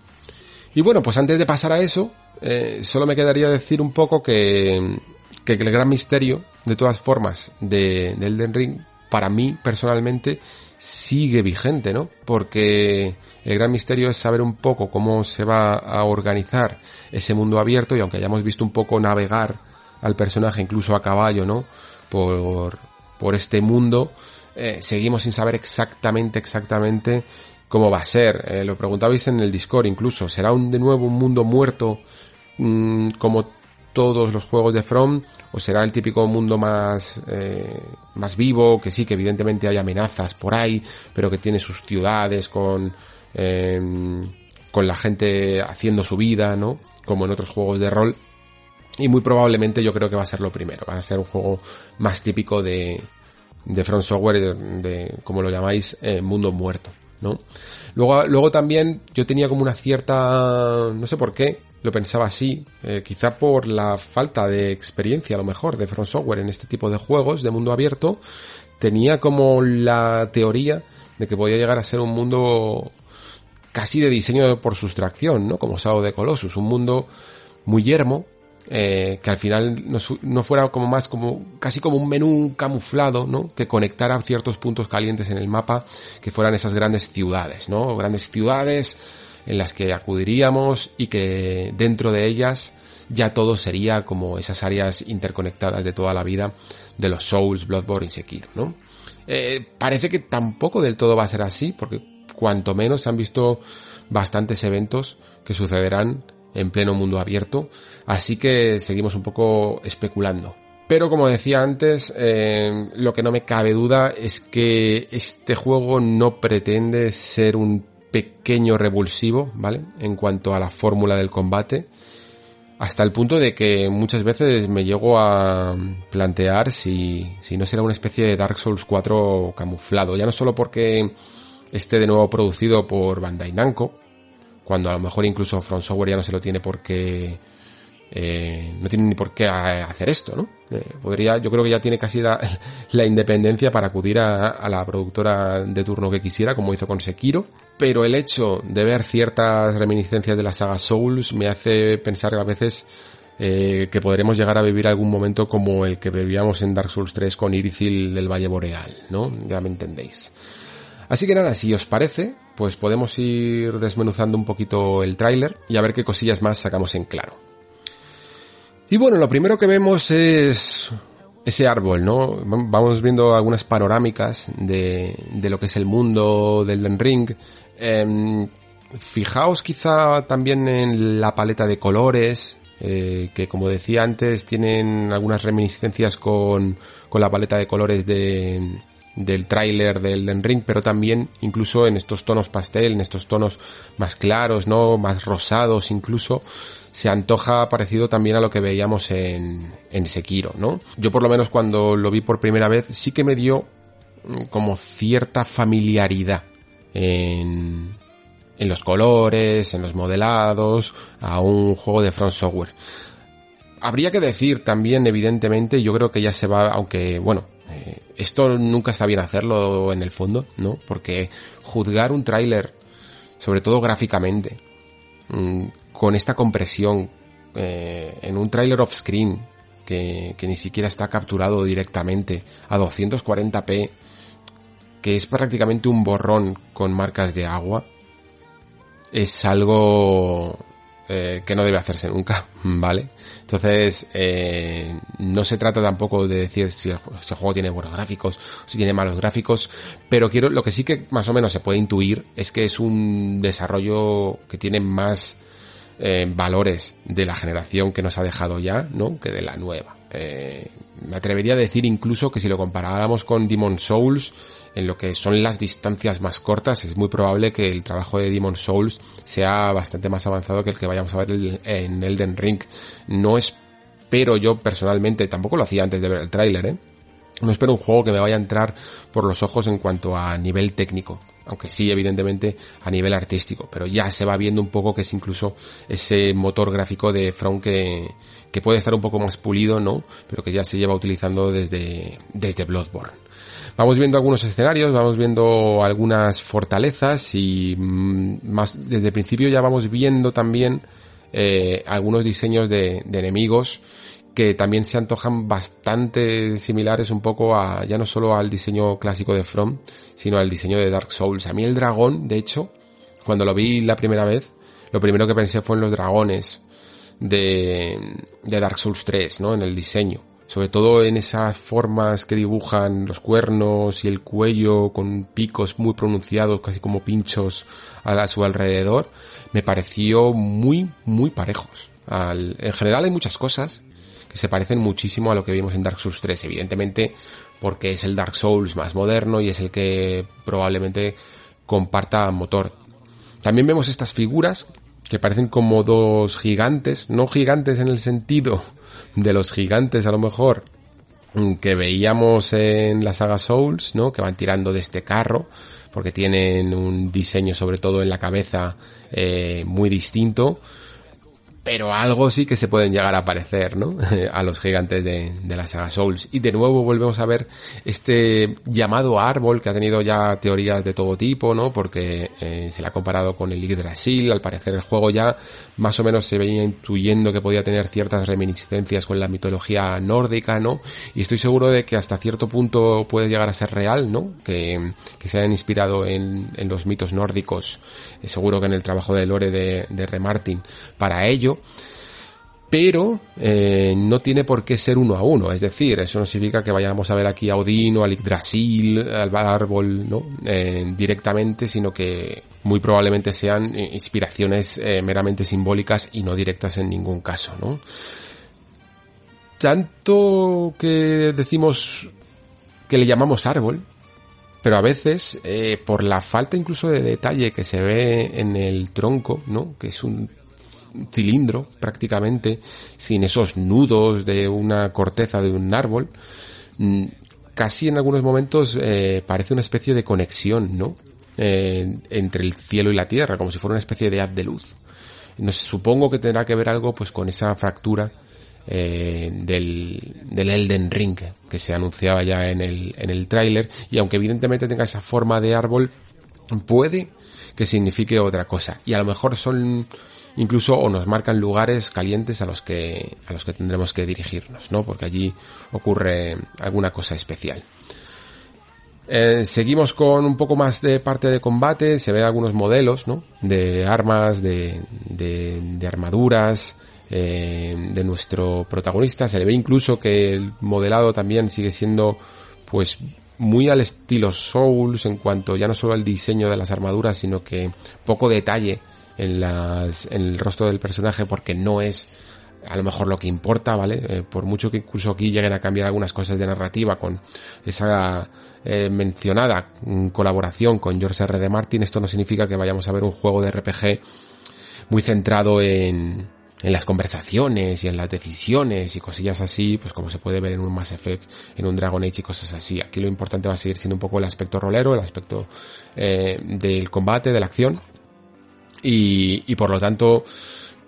Speaker 3: Y bueno, pues antes de pasar a eso, eh, solo me quedaría decir un poco que, que el gran misterio, de todas formas, de, de Elden Ring, para mí personalmente, sigue vigente, ¿no? Porque el gran misterio es saber un poco cómo se va a organizar ese mundo abierto y aunque hayamos visto un poco navegar al personaje incluso a caballo, ¿no? Por, por este mundo, eh, seguimos sin saber exactamente, exactamente cómo va a ser. Eh, lo preguntabais en el Discord incluso. ¿Será un, de nuevo un mundo muerto mm, como todos los juegos de From? ¿O será el típico mundo más, eh, más vivo? Que sí, que evidentemente hay amenazas por ahí, pero que tiene sus ciudades con, eh, con la gente haciendo su vida, ¿no? Como en otros juegos de rol. Y muy probablemente yo creo que va a ser lo primero. Va a ser un juego más típico de, Front Software, de, de, como lo llamáis, eh, mundo muerto, ¿no? Luego, luego también yo tenía como una cierta, no sé por qué, lo pensaba así, eh, quizá por la falta de experiencia a lo mejor de Front Software en este tipo de juegos de mundo abierto, tenía como la teoría de que podía llegar a ser un mundo casi de diseño por sustracción, ¿no? Como Shadow de Colossus, un mundo muy yermo, eh, que al final no, fuera como más como casi como un menú camuflado, ¿no? Que conectara ciertos puntos calientes en el mapa, que fueran esas grandes ciudades, ¿no? Grandes ciudades en las que acudiríamos y que dentro de ellas ya todo sería como esas áreas interconectadas de toda la vida de los Souls, Bloodborne y Sekiro, ¿no? Eh, parece que tampoco del todo va a ser así, porque cuanto menos se han visto bastantes eventos que sucederán en pleno mundo abierto, así que seguimos un poco especulando. Pero como decía antes, eh, lo que no me cabe duda es que este juego no pretende ser un pequeño revulsivo, ¿vale? En cuanto a la fórmula del combate, hasta el punto de que muchas veces me llego a plantear si, si no será una especie de Dark Souls 4 camuflado, ya no solo porque esté de nuevo producido por Bandai Namco, cuando a lo mejor incluso From Software ya no se lo tiene por qué eh, no tiene ni por qué hacer esto, ¿no? Eh, podría, yo creo que ya tiene casi la, independencia para acudir a, la productora de turno que quisiera, como hizo con Sekiro, pero el hecho de ver ciertas reminiscencias de la saga Souls me hace pensar a veces eh, que podremos llegar a vivir algún momento como el que vivíamos en Dark Souls 3 con Irithil del Valle Boreal, ¿no? Ya me entendéis. Así que nada, si os parece, pues podemos ir desmenuzando un poquito el tráiler y a ver qué cosillas más sacamos en claro. Y bueno, lo primero que vemos es ese árbol, ¿no? Vamos viendo algunas panorámicas de, de lo que es el mundo del Ring. Eh, fijaos quizá también en la paleta de colores, eh, que como decía antes tienen algunas reminiscencias con, con la paleta de colores de, del tráiler del Den Ring, pero también incluso en estos tonos pastel, en estos tonos más claros, ¿no? Más rosados incluso, se antoja parecido también a lo que veíamos en, en Sekiro, ¿no? Yo por lo menos cuando lo vi por primera vez sí que me dio mm, como cierta familiaridad en, en los colores, en los modelados, a un juego de Front Software. Habría que decir también, evidentemente, yo creo que ya se va, aunque, bueno, eh, esto nunca está bien hacerlo en el fondo, ¿no? Porque juzgar un tráiler, sobre todo gráficamente, mmm, con esta compresión, eh, en un tráiler off-screen, que, que ni siquiera está capturado directamente a 240p, que es prácticamente un borrón con marcas de agua, es algo eh, que no debe hacerse nunca, ¿vale? Entonces, eh, no se trata tampoco de decir si el, si el, juego tiene buenos gráficos, si tiene malos gráficos, pero quiero, lo que sí que más o menos se puede intuir es que es un desarrollo que tiene más eh, valores de la generación que nos ha dejado ya, ¿no? Que de la nueva. Eh, me atrevería a decir incluso que si lo comparáramos con Demon Souls, en lo que son las distancias más cortas, es muy probable que el trabajo de Demon Souls sea bastante más avanzado que el que vayamos a ver en Elden Ring. No espero yo personalmente, tampoco lo hacía antes de ver el tráiler, ¿eh? No espero un juego que me vaya a entrar por los ojos en cuanto a nivel técnico aunque sí, evidentemente, a nivel artístico, pero ya se va viendo un poco que es incluso ese motor gráfico de From que, puede estar un poco más pulido, ¿no? Pero que ya se lleva utilizando desde, desde Bloodborne. Vamos viendo algunos escenarios, vamos viendo algunas fortalezas y mm, más, desde el principio ya vamos viendo también eh, algunos diseños de enemigos que también se antojan bastante similares un poco a, ya no solo al diseño clásico de From, sino al diseño de Dark Souls. A mí el dragón, de hecho, cuando lo vi la primera vez, lo primero que pensé fue en los dragones de, de Dark Souls 3, ¿no? En el diseño. Sobre todo en esas formas que dibujan los cuernos y el cuello con picos muy pronunciados, casi como pinchos a su alrededor, me pareció muy, muy parejos. En general hay muchas cosas se parecen muchísimo a lo que vimos en Dark Souls 3, evidentemente porque es el Dark Souls más moderno y es el que probablemente comparta motor. También vemos estas figuras que parecen como dos gigantes, no gigantes en el sentido de los gigantes a lo mejor que veíamos en la saga Souls, ¿no? Que van tirando de este carro, porque tienen un diseño sobre todo en la cabeza eh, muy distinto pero algo sí que se pueden llegar a parecer, ¿no? a los gigantes de, la saga Souls. Y de nuevo volvemos a ver este llamado árbol que ha tenido ya teorías de todo tipo, ¿no? Porque eh, se le ha comparado con el Yggdrasil, al parecer el juego ya más o menos se veía intuyendo que podía tener ciertas reminiscencias con la mitología nórdica, ¿no? Y estoy seguro de que hasta cierto punto puede llegar a ser real, ¿no? Que, se hayan inspirado en, en los mitos nórdicos, eh, seguro que en el trabajo de Lore de, de Remartin para ello. Pero eh, no tiene por qué ser uno a uno, es decir, eso no significa que vayamos a ver aquí a Odín o a Yggdrasil, al árbol, ¿no? Eh, directamente, sino que muy probablemente sean eh, inspiraciones eh, meramente simbólicas y no directas en ningún caso, ¿no? Tanto que decimos que le llamamos árbol, pero a veces, eh, por la falta incluso de detalle que se ve en el tronco, ¿no? Que es un cilindro prácticamente, sin esos nudos de una corteza de un árbol, mm, casi en algunos momentos eh, parece una especie de conexión, ¿no? Eh, entre el cielo y la tierra, como si fuera una especie de haz de luz. No sé, supongo que tendrá que ver algo pues con esa fractura eh, del, del Elden Ring que se anunciaba ya en el, en el tráiler y aunque evidentemente tenga esa forma de árbol, puede que signifique otra cosa. Y a lo mejor son incluso o nos marcan lugares calientes a los que, a los que tendremos que dirigirnos, ¿no? Porque allí ocurre alguna cosa especial. Eh, seguimos con un poco más de parte de combate, se ven algunos modelos, ¿no? De armas, de, de, de armaduras, eh, de nuestro protagonista. Se le ve incluso que el modelado también sigue siendo, pues, muy al estilo Souls en cuanto ya no solo al diseño de las armaduras, sino que poco detalle en las, en el rostro del personaje porque no es a lo mejor lo que importa, ¿vale? Eh, por mucho que incluso aquí lleguen a cambiar algunas cosas de narrativa con esa eh, mencionada mm, colaboración con George R. R. Martin, esto no significa que vayamos a ver un juego de RPG muy centrado en, las conversaciones y en las decisiones y cosillas así, pues como se puede ver en un Mass Effect, en un Dragon Age y cosas así. Aquí lo importante va a seguir siendo un poco el aspecto rolero, el aspecto eh, del combate, de la acción. Y, y por lo tanto,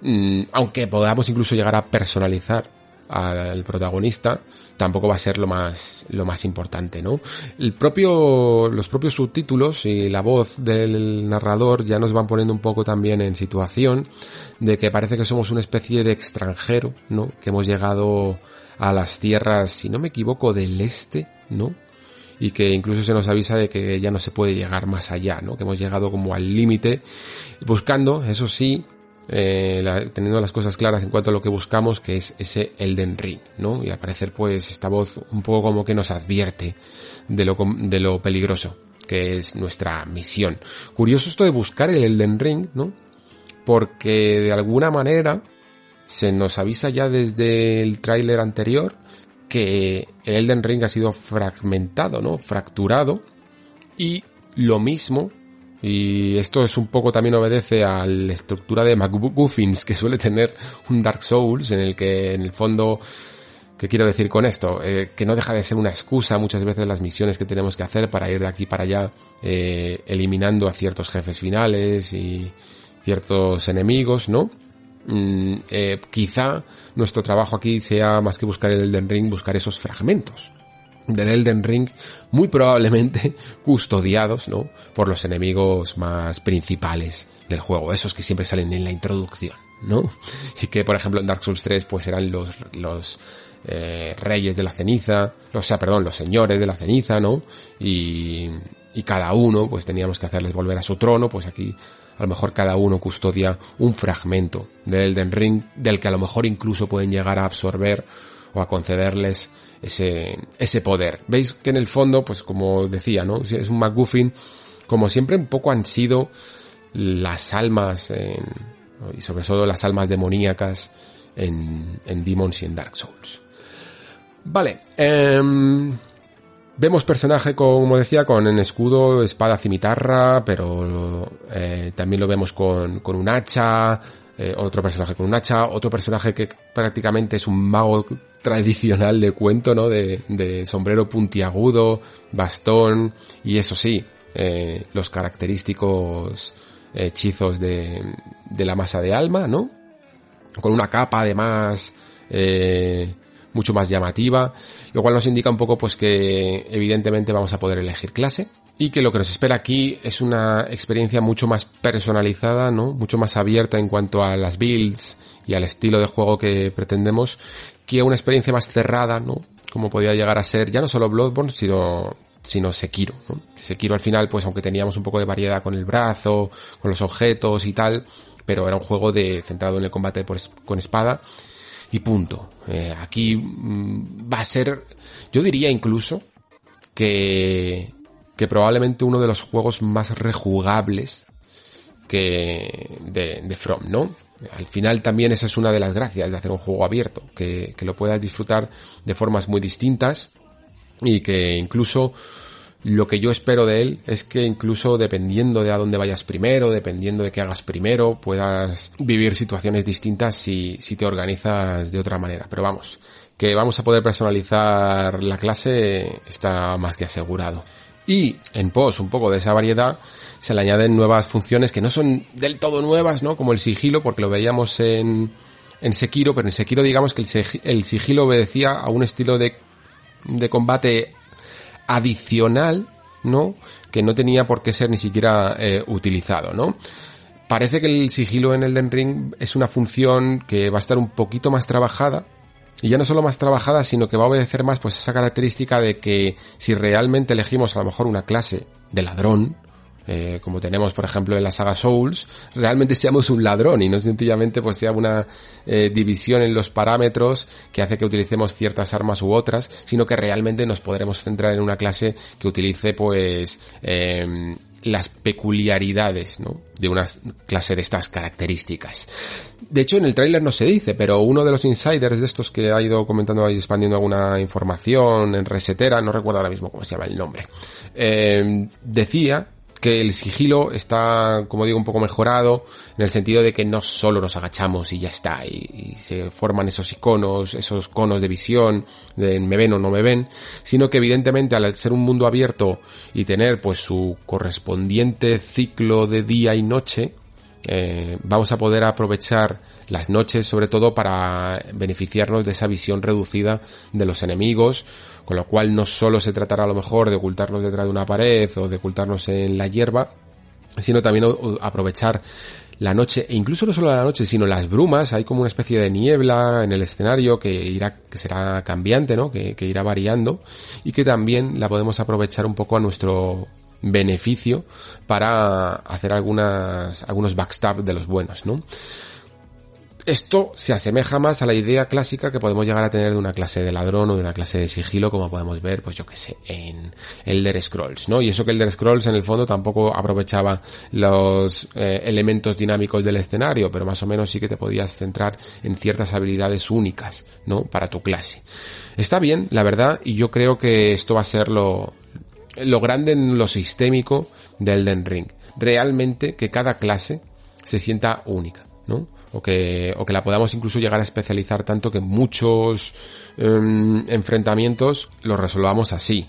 Speaker 3: mm, aunque podamos incluso llegar a personalizar al protagonista, tampoco va a ser lo más, lo más importante, ¿no? El propio, los propios subtítulos y la voz del narrador ya nos van poniendo un poco también en situación de que parece que somos una especie de extranjero, ¿no? Que hemos llegado a las tierras, si no me equivoco, del este, ¿no? Y que incluso se nos avisa de que ya no se puede llegar más allá, ¿no? Que hemos llegado como al límite, buscando, eso sí, eh, teniendo las cosas claras en cuanto a lo que buscamos, que es ese Elden Ring, ¿no? Y al parecer pues esta voz un poco como que nos advierte de lo, de lo peligroso que es nuestra misión. Curioso esto de buscar el Elden Ring, ¿no? Porque de alguna manera se nos avisa ya desde el tráiler anterior que el Elden Ring ha sido fragmentado, ¿no? Fracturado. Y lo mismo, y esto es un poco también obedece a la estructura de MacGuffins que suele tener un Dark Souls, en el que en el fondo, ¿qué quiero decir con esto? Eh, que no deja de ser una excusa muchas veces las misiones que tenemos que hacer para ir de aquí para allá, eh, eliminando a ciertos jefes finales y ciertos enemigos, ¿no? Mm, eh, quizá nuestro trabajo aquí sea más que buscar el Elden Ring, buscar esos fragmentos del Elden Ring, muy probablemente custodiados, ¿no? Por los enemigos más principales del juego, esos que siempre salen en la introducción, ¿no? Y que, por ejemplo, en Dark Souls 3, pues eran los, los, eh, reyes de la ceniza, o sea, perdón, los señores de la ceniza, ¿no? Y, y cada uno, pues teníamos que hacerles volver a su trono, pues aquí a lo mejor cada uno custodia un fragmento del Elden Ring, del que a lo mejor incluso pueden llegar a absorber o a concederles ese, ese poder. Veis que en el fondo, pues como decía, ¿no? Es un MacGuffin, como siempre un poco han sido las almas en, y sobre todo las almas demoníacas en, en Demons y en Dark Souls. Vale, em, Vemos personaje, como decía, con en escudo, espada, cimitarra, pero eh, también lo vemos con, con un hacha, eh, otro personaje con un hacha, otro personaje que prácticamente es un mago tradicional de cuento, ¿no? De, de sombrero puntiagudo, bastón, y eso sí, eh, los característicos hechizos de, de la masa de alma, ¿no? Con una capa además, eh, mucho más llamativa, lo cual nos indica un poco pues que evidentemente vamos a poder elegir clase y que lo que nos espera aquí es una experiencia mucho más personalizada, ¿no? Mucho más abierta en cuanto a las builds y al estilo de juego que pretendemos, que una experiencia más cerrada, ¿no? Como podría llegar a ser ya no solo Bloodborne, sino sino Sekiro, ¿no? Sekiro al final, pues aunque teníamos un poco de variedad con el brazo, con los objetos y tal, pero era un juego de centrado en el combate por es- con espada, y punto. Eh, aquí mm, va a ser, yo diría incluso que, que probablemente uno de los juegos más rejugables que de, de From, ¿no? Al final también esa es una de las gracias de hacer un juego abierto, que, que lo puedas disfrutar de formas muy distintas y que incluso lo que yo espero de él es que incluso dependiendo de a dónde vayas primero, dependiendo de qué hagas primero, puedas vivir situaciones distintas si, si te organizas de otra manera. Pero vamos, que vamos a poder personalizar la clase está más que asegurado. Y en pos un poco de esa variedad se le añaden nuevas funciones que no son del todo nuevas, ¿no? Como el sigilo, porque lo veíamos en, en Sekiro, pero en Sekiro digamos que el, sigilo obedecía a un estilo de, de combate adicional, ¿no? Que no tenía por qué ser ni siquiera eh, utilizado, ¿no? Parece que el sigilo en Elden Ring es una función que va a estar un poquito más trabajada, y ya no solo más trabajada, sino que va a obedecer más pues esa característica de que si realmente elegimos a lo mejor una clase de ladrón, eh, como tenemos por ejemplo en la saga Souls, realmente seamos un ladrón y no sencillamente pues sea una eh, división en los parámetros que hace que utilicemos ciertas armas u otras, sino que realmente nos podremos centrar en una clase que utilice pues eh, las peculiaridades ¿no? de una clase de estas características. De hecho, en el tráiler no se dice, pero uno de los insiders de estos que ha ido comentando y expandiendo alguna información en Resetera, no recuerdo ahora mismo cómo se llama el nombre, eh, decía que el sigilo está, como digo, un poco mejorado en el sentido de que no solo nos agachamos y ya está, y, y se forman esos iconos, esos conos de visión, de me ven o no me ven, sino que evidentemente al ser un mundo abierto y tener pues su correspondiente ciclo de día y noche, eh, vamos a poder aprovechar las noches sobre todo para beneficiarnos de esa visión reducida de los enemigos, con lo cual no solo se tratará a lo mejor de ocultarnos detrás de una pared o de ocultarnos en la hierba, sino también aprovechar la noche, e incluso no solo la noche, sino las brumas, hay como una especie de niebla en el escenario que irá, que será cambiante, ¿no? Que irá variando y que también la podemos aprovechar un poco a nuestro beneficio para hacer algunas, algunos backstab de los buenos, ¿no? Esto se asemeja más a la idea clásica que podemos llegar a tener de una clase de ladrón o de una clase de sigilo, como podemos ver, pues yo que sé, en Elder Scrolls, ¿no? Y eso que Elder Scrolls en el fondo tampoco aprovechaba los eh, elementos dinámicos del escenario, pero más o menos sí que te podías centrar en ciertas habilidades únicas, ¿no? Para tu clase. Está bien, la verdad, y yo creo que esto va a ser lo, lo grande en lo sistémico de Elden Ring. Realmente que cada clase se sienta única, ¿no? O que, o que la podamos incluso llegar a especializar tanto que muchos em, enfrentamientos los resolvamos así.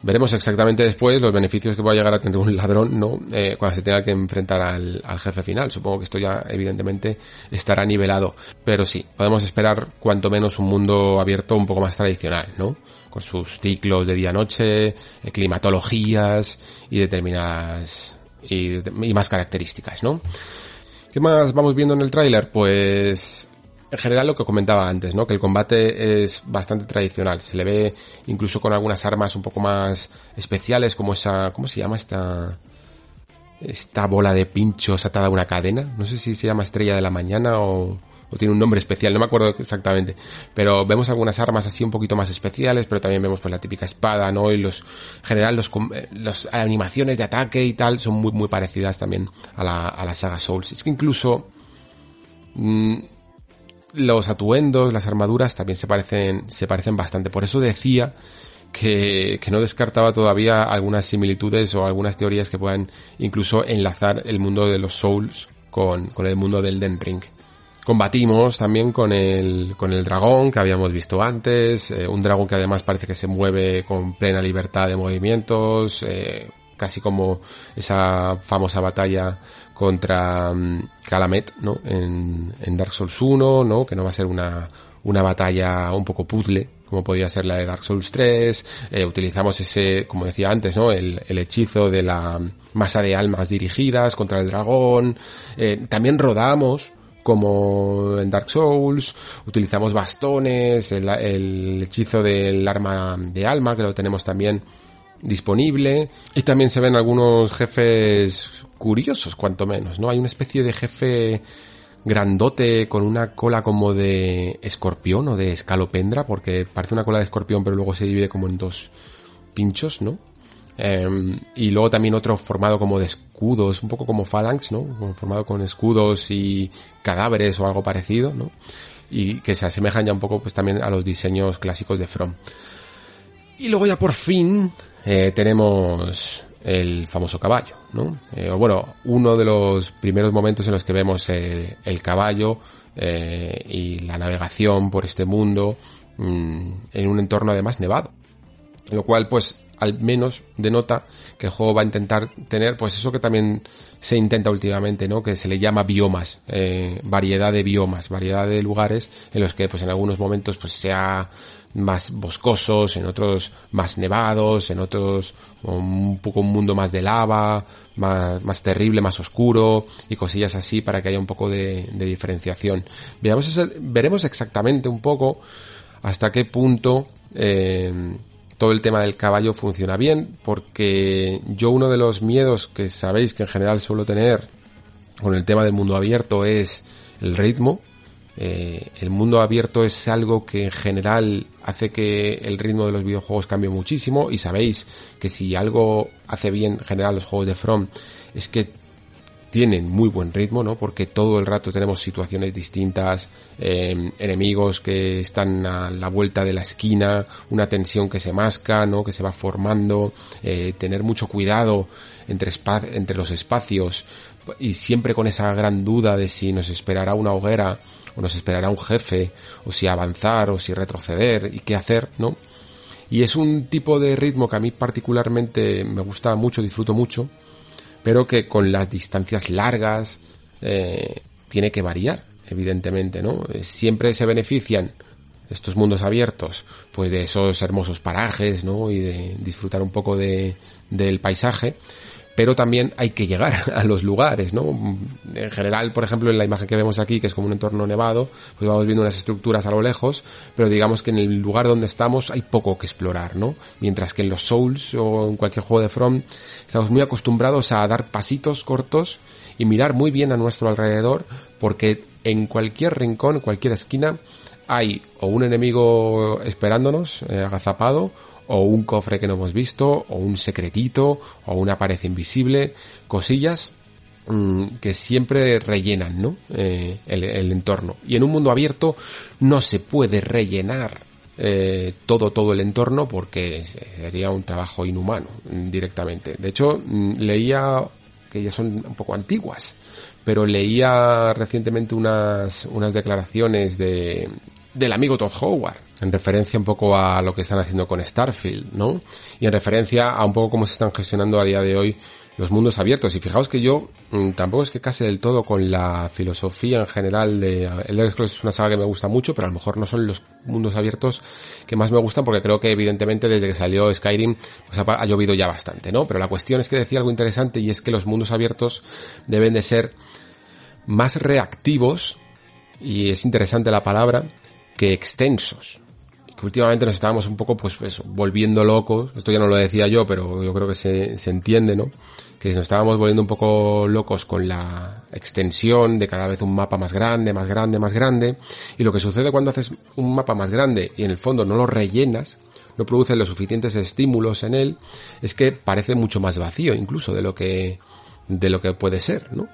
Speaker 3: Veremos exactamente después los beneficios que va a llegar a tener un ladrón, ¿no? Eh, cuando se tenga que enfrentar al, al jefe final. Supongo que esto ya evidentemente estará nivelado. Pero sí, podemos esperar cuanto menos un mundo abierto un poco más tradicional, ¿no? Sus ciclos de día-noche, eh, climatologías y determinadas y, y más características, ¿no? ¿Qué más vamos viendo en el tráiler? Pues en general lo que comentaba antes, ¿no? Que el combate es bastante tradicional. Se le ve incluso con algunas armas un poco más especiales, como esa, ¿cómo se llama esta? Esta bola de pinchos atada a una cadena. No sé si se llama estrella de la mañana o, o tiene un nombre especial, no me acuerdo exactamente. Pero vemos algunas armas así un poquito más especiales, pero también vemos pues la típica espada, ¿no? Y los, en general los, eh, las animaciones de ataque y tal son muy, muy parecidas también a la, a la saga Souls. Es que incluso, mm, los atuendos, las armaduras también se parecen, se parecen bastante. Por eso decía que, que no descartaba todavía algunas similitudes o algunas teorías que puedan incluso enlazar el mundo de los Souls con, con el mundo del Den Ring. Combatimos también con el, con el dragón que habíamos visto antes, eh, un dragón que además parece que se mueve con plena libertad de movimientos, eh, casi como esa famosa batalla contra mm, Calamet, ¿no? En, en Dark Souls 1, ¿no? Que no va a ser una, una batalla un poco puzzle, como podía ser la de Dark Souls 3, eh, utilizamos ese, como decía antes, ¿no? El, el hechizo de la masa de almas dirigidas contra el dragón, eh, también rodamos, como en Dark Souls, utilizamos bastones, el, el hechizo del arma de alma, que lo tenemos también disponible, y también se ven algunos jefes curiosos, cuanto menos, ¿no? Hay una especie de jefe grandote con una cola como de escorpión o de escalopendra, porque parece una cola de escorpión pero luego se divide como en dos pinchos, ¿no? Em, y luego también otro formado como de escudos, un poco como phalanx, ¿no? Formado con escudos y cadáveres o algo parecido, ¿no? Y que se asemejan ya un poco pues también a los diseños clásicos de From. Y luego ya por fin eh, tenemos el famoso caballo, ¿no? Eh, bueno, uno de los primeros momentos en los que vemos el, el caballo eh, y la navegación por este mundo mm, en un entorno además nevado. Lo cual pues al menos denota que el juego va a intentar tener pues eso que también se intenta últimamente, ¿no? Que se le llama biomas, eh, variedad de biomas, variedad de lugares en los que pues en algunos momentos pues sea más boscosos, en otros más nevados, en otros un poco un mundo más de lava, más, más terrible, más oscuro y cosillas así para que haya un poco de, diferenciación. Veamos ese- veremos exactamente un poco hasta qué punto eh, todo el tema del caballo funciona bien, porque yo uno de los miedos que sabéis que en general suelo tener con el tema del mundo abierto es el ritmo. Eh, el mundo abierto es algo que en general hace que el ritmo de los videojuegos cambie muchísimo y sabéis que si algo hace bien en general los juegos de From es que tienen muy buen ritmo, ¿no? Porque todo el rato tenemos situaciones distintas, eh, enemigos que están a la vuelta de la esquina, una tensión que se masca, ¿no? Que se va formando, eh, tener mucho cuidado entre, entre los espacios y siempre con esa gran duda de si nos esperará una hoguera o nos esperará un jefe o si avanzar o si retroceder y qué hacer, ¿no? Y es un tipo de ritmo que a mí particularmente me gusta mucho, disfruto mucho, pero que con las distancias largas eh, tiene que variar, evidentemente, ¿no? Eh, Siempre se benefician estos mundos abiertos, pues de esos hermosos parajes, ¿no? Y de disfrutar un poco de, del paisaje, pero también hay que llegar a los lugares, ¿no? En general, por ejemplo, en la imagen que vemos aquí, que es como un entorno nevado, pues vamos viendo unas estructuras a lo lejos, pero digamos que en el lugar donde estamos hay poco que explorar, ¿no? Mientras que en los Souls o en cualquier juego de From estamos muy acostumbrados a dar pasitos cortos y mirar muy bien a nuestro alrededor, porque en cualquier rincón, en cualquier esquina, hay o un enemigo esperándonos, eh, agazapado, o un cofre que no hemos visto, o un secretito, o una pared invisible, cosillas mm, que siempre rellenan, ¿no? Eh, el, entorno. Y en un mundo abierto no se puede rellenar eh, todo, todo el entorno porque sería un trabajo inhumano mm, directamente. De hecho, mm, leía que ya son un poco antiguas, pero leía recientemente unas, unas declaraciones de, del amigo Todd Howard, en referencia un poco a lo que están haciendo con Starfield, ¿no? Y en referencia a un poco cómo se están gestionando a día de hoy los mundos abiertos. Y fijaos que yo mm, tampoco es que case del todo con la filosofía en general de Elder Scrolls es una saga que me gusta mucho, pero a lo mejor no son los mundos abiertos que más me gustan porque creo que evidentemente desde que salió Skyrim pues ha, ha llovido ya bastante, ¿no? Pero la cuestión es que decía algo interesante y es que los mundos abiertos deben de ser más reactivos y es interesante la palabra que extensos que últimamente nos estábamos un poco pues, pues volviendo locos, esto ya no lo decía yo, pero yo creo que se, se entiende, ¿no? Que nos estábamos volviendo un poco locos con la extensión de cada vez un mapa más grande, más grande, más grande, y lo que sucede cuando haces un mapa más grande y en el fondo no lo rellenas, no produces los suficientes estímulos en él, es que parece mucho más vacío incluso de lo que, de lo que puede ser, ¿no?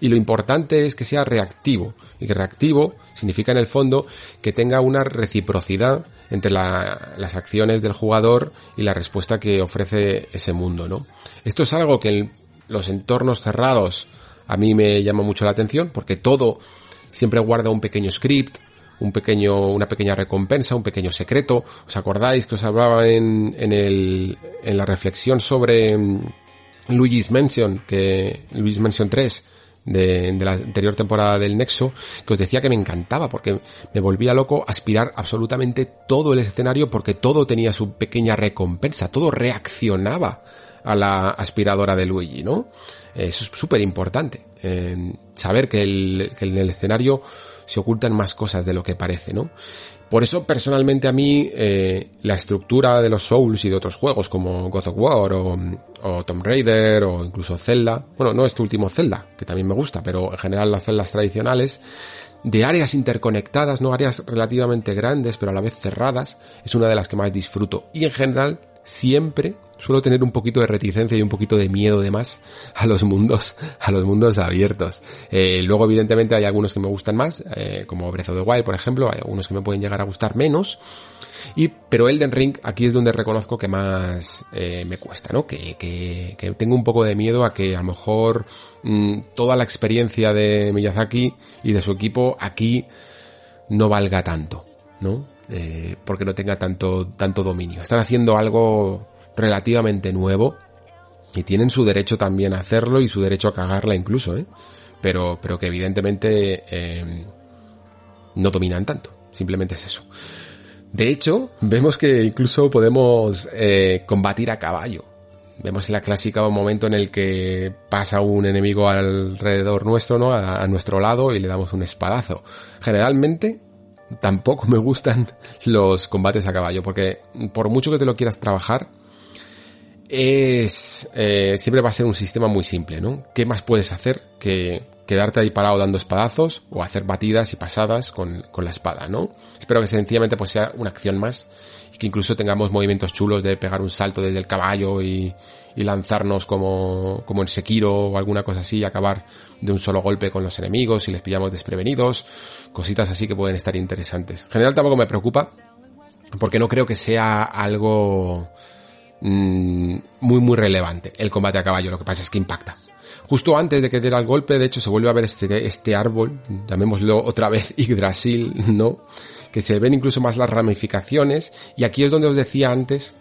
Speaker 3: Y lo importante es que sea reactivo. Y que reactivo significa en el fondo que tenga una reciprocidad entre la, las acciones del jugador y la respuesta que ofrece ese mundo, ¿no? Esto es algo que en los entornos cerrados a mí me llama mucho la atención porque todo siempre guarda un pequeño script, un pequeño, una pequeña recompensa, un pequeño secreto. ¿Os acordáis que os hablaba en, en el, en la reflexión sobre mm, Luigi's Mansion, que, Luigi's Mansion 3, de, la anterior temporada del Nexo, que os decía que me encantaba porque me volvía loco aspirar absolutamente todo el escenario porque todo tenía su pequeña recompensa, todo reaccionaba a la aspiradora de Luigi, ¿no? Eso es súper importante, eh, saber que, el, que en el escenario se ocultan más cosas de lo que parece, ¿no? Por eso, personalmente, a mí, eh, la estructura de los Souls y de otros juegos como God of War o, o Tomb Raider o incluso Zelda, bueno, no este último Zelda, que también me gusta, pero en general las celdas tradicionales, de áreas interconectadas, no áreas relativamente grandes, pero a la vez cerradas, es una de las que más disfruto. Y en general, siempre suelo tener un poquito de reticencia y un poquito de miedo de más a los mundos, a los mundos abiertos. Eh, luego, evidentemente, hay algunos que me gustan más, eh, como Breath of the Wild, por ejemplo, hay algunos que me pueden llegar a gustar menos. Y, pero Elden Ring aquí es donde reconozco que más eh, me cuesta, ¿no? Que, que, que, tengo un poco de miedo a que a lo mejor mmm, toda la experiencia de Miyazaki y de su equipo aquí no valga tanto, ¿no? Eh, porque no tenga tanto, tanto dominio. Están haciendo algo relativamente nuevo y tienen su derecho también a hacerlo y su derecho a cagarla incluso, ¿eh? Pero, pero que evidentemente eh, no dominan tanto. Simplemente es eso. De hecho, vemos que incluso podemos eh, combatir a caballo. Vemos la clásica momento en el que pasa un enemigo alrededor nuestro, ¿no? A, a, nuestro lado y le damos un espadazo. Generalmente tampoco me gustan los combates a caballo, porque por mucho que te lo quieras trabajar, es eh, siempre va a ser un sistema muy simple, ¿no? ¿Qué más puedes hacer que quedarte ahí parado dando espadazos o hacer batidas y pasadas con, con la espada, ¿no? Espero que sencillamente pues sea una acción más y que incluso tengamos movimientos chulos de pegar un salto desde el caballo y, y lanzarnos como, como en Sekiro o alguna cosa así y acabar de un solo golpe con los enemigos y les pillamos desprevenidos, cositas así que pueden estar interesantes. En general tampoco me preocupa porque no creo que sea algo mmm, muy muy relevante el combate a caballo, lo que pasa es que impacta. Justo antes de que diera el golpe, de hecho, se vuelve a ver este, este árbol, llamémoslo otra vez Yggdrasil, ¿no? Que se ven incluso más las ramificaciones, y aquí es donde os decía antes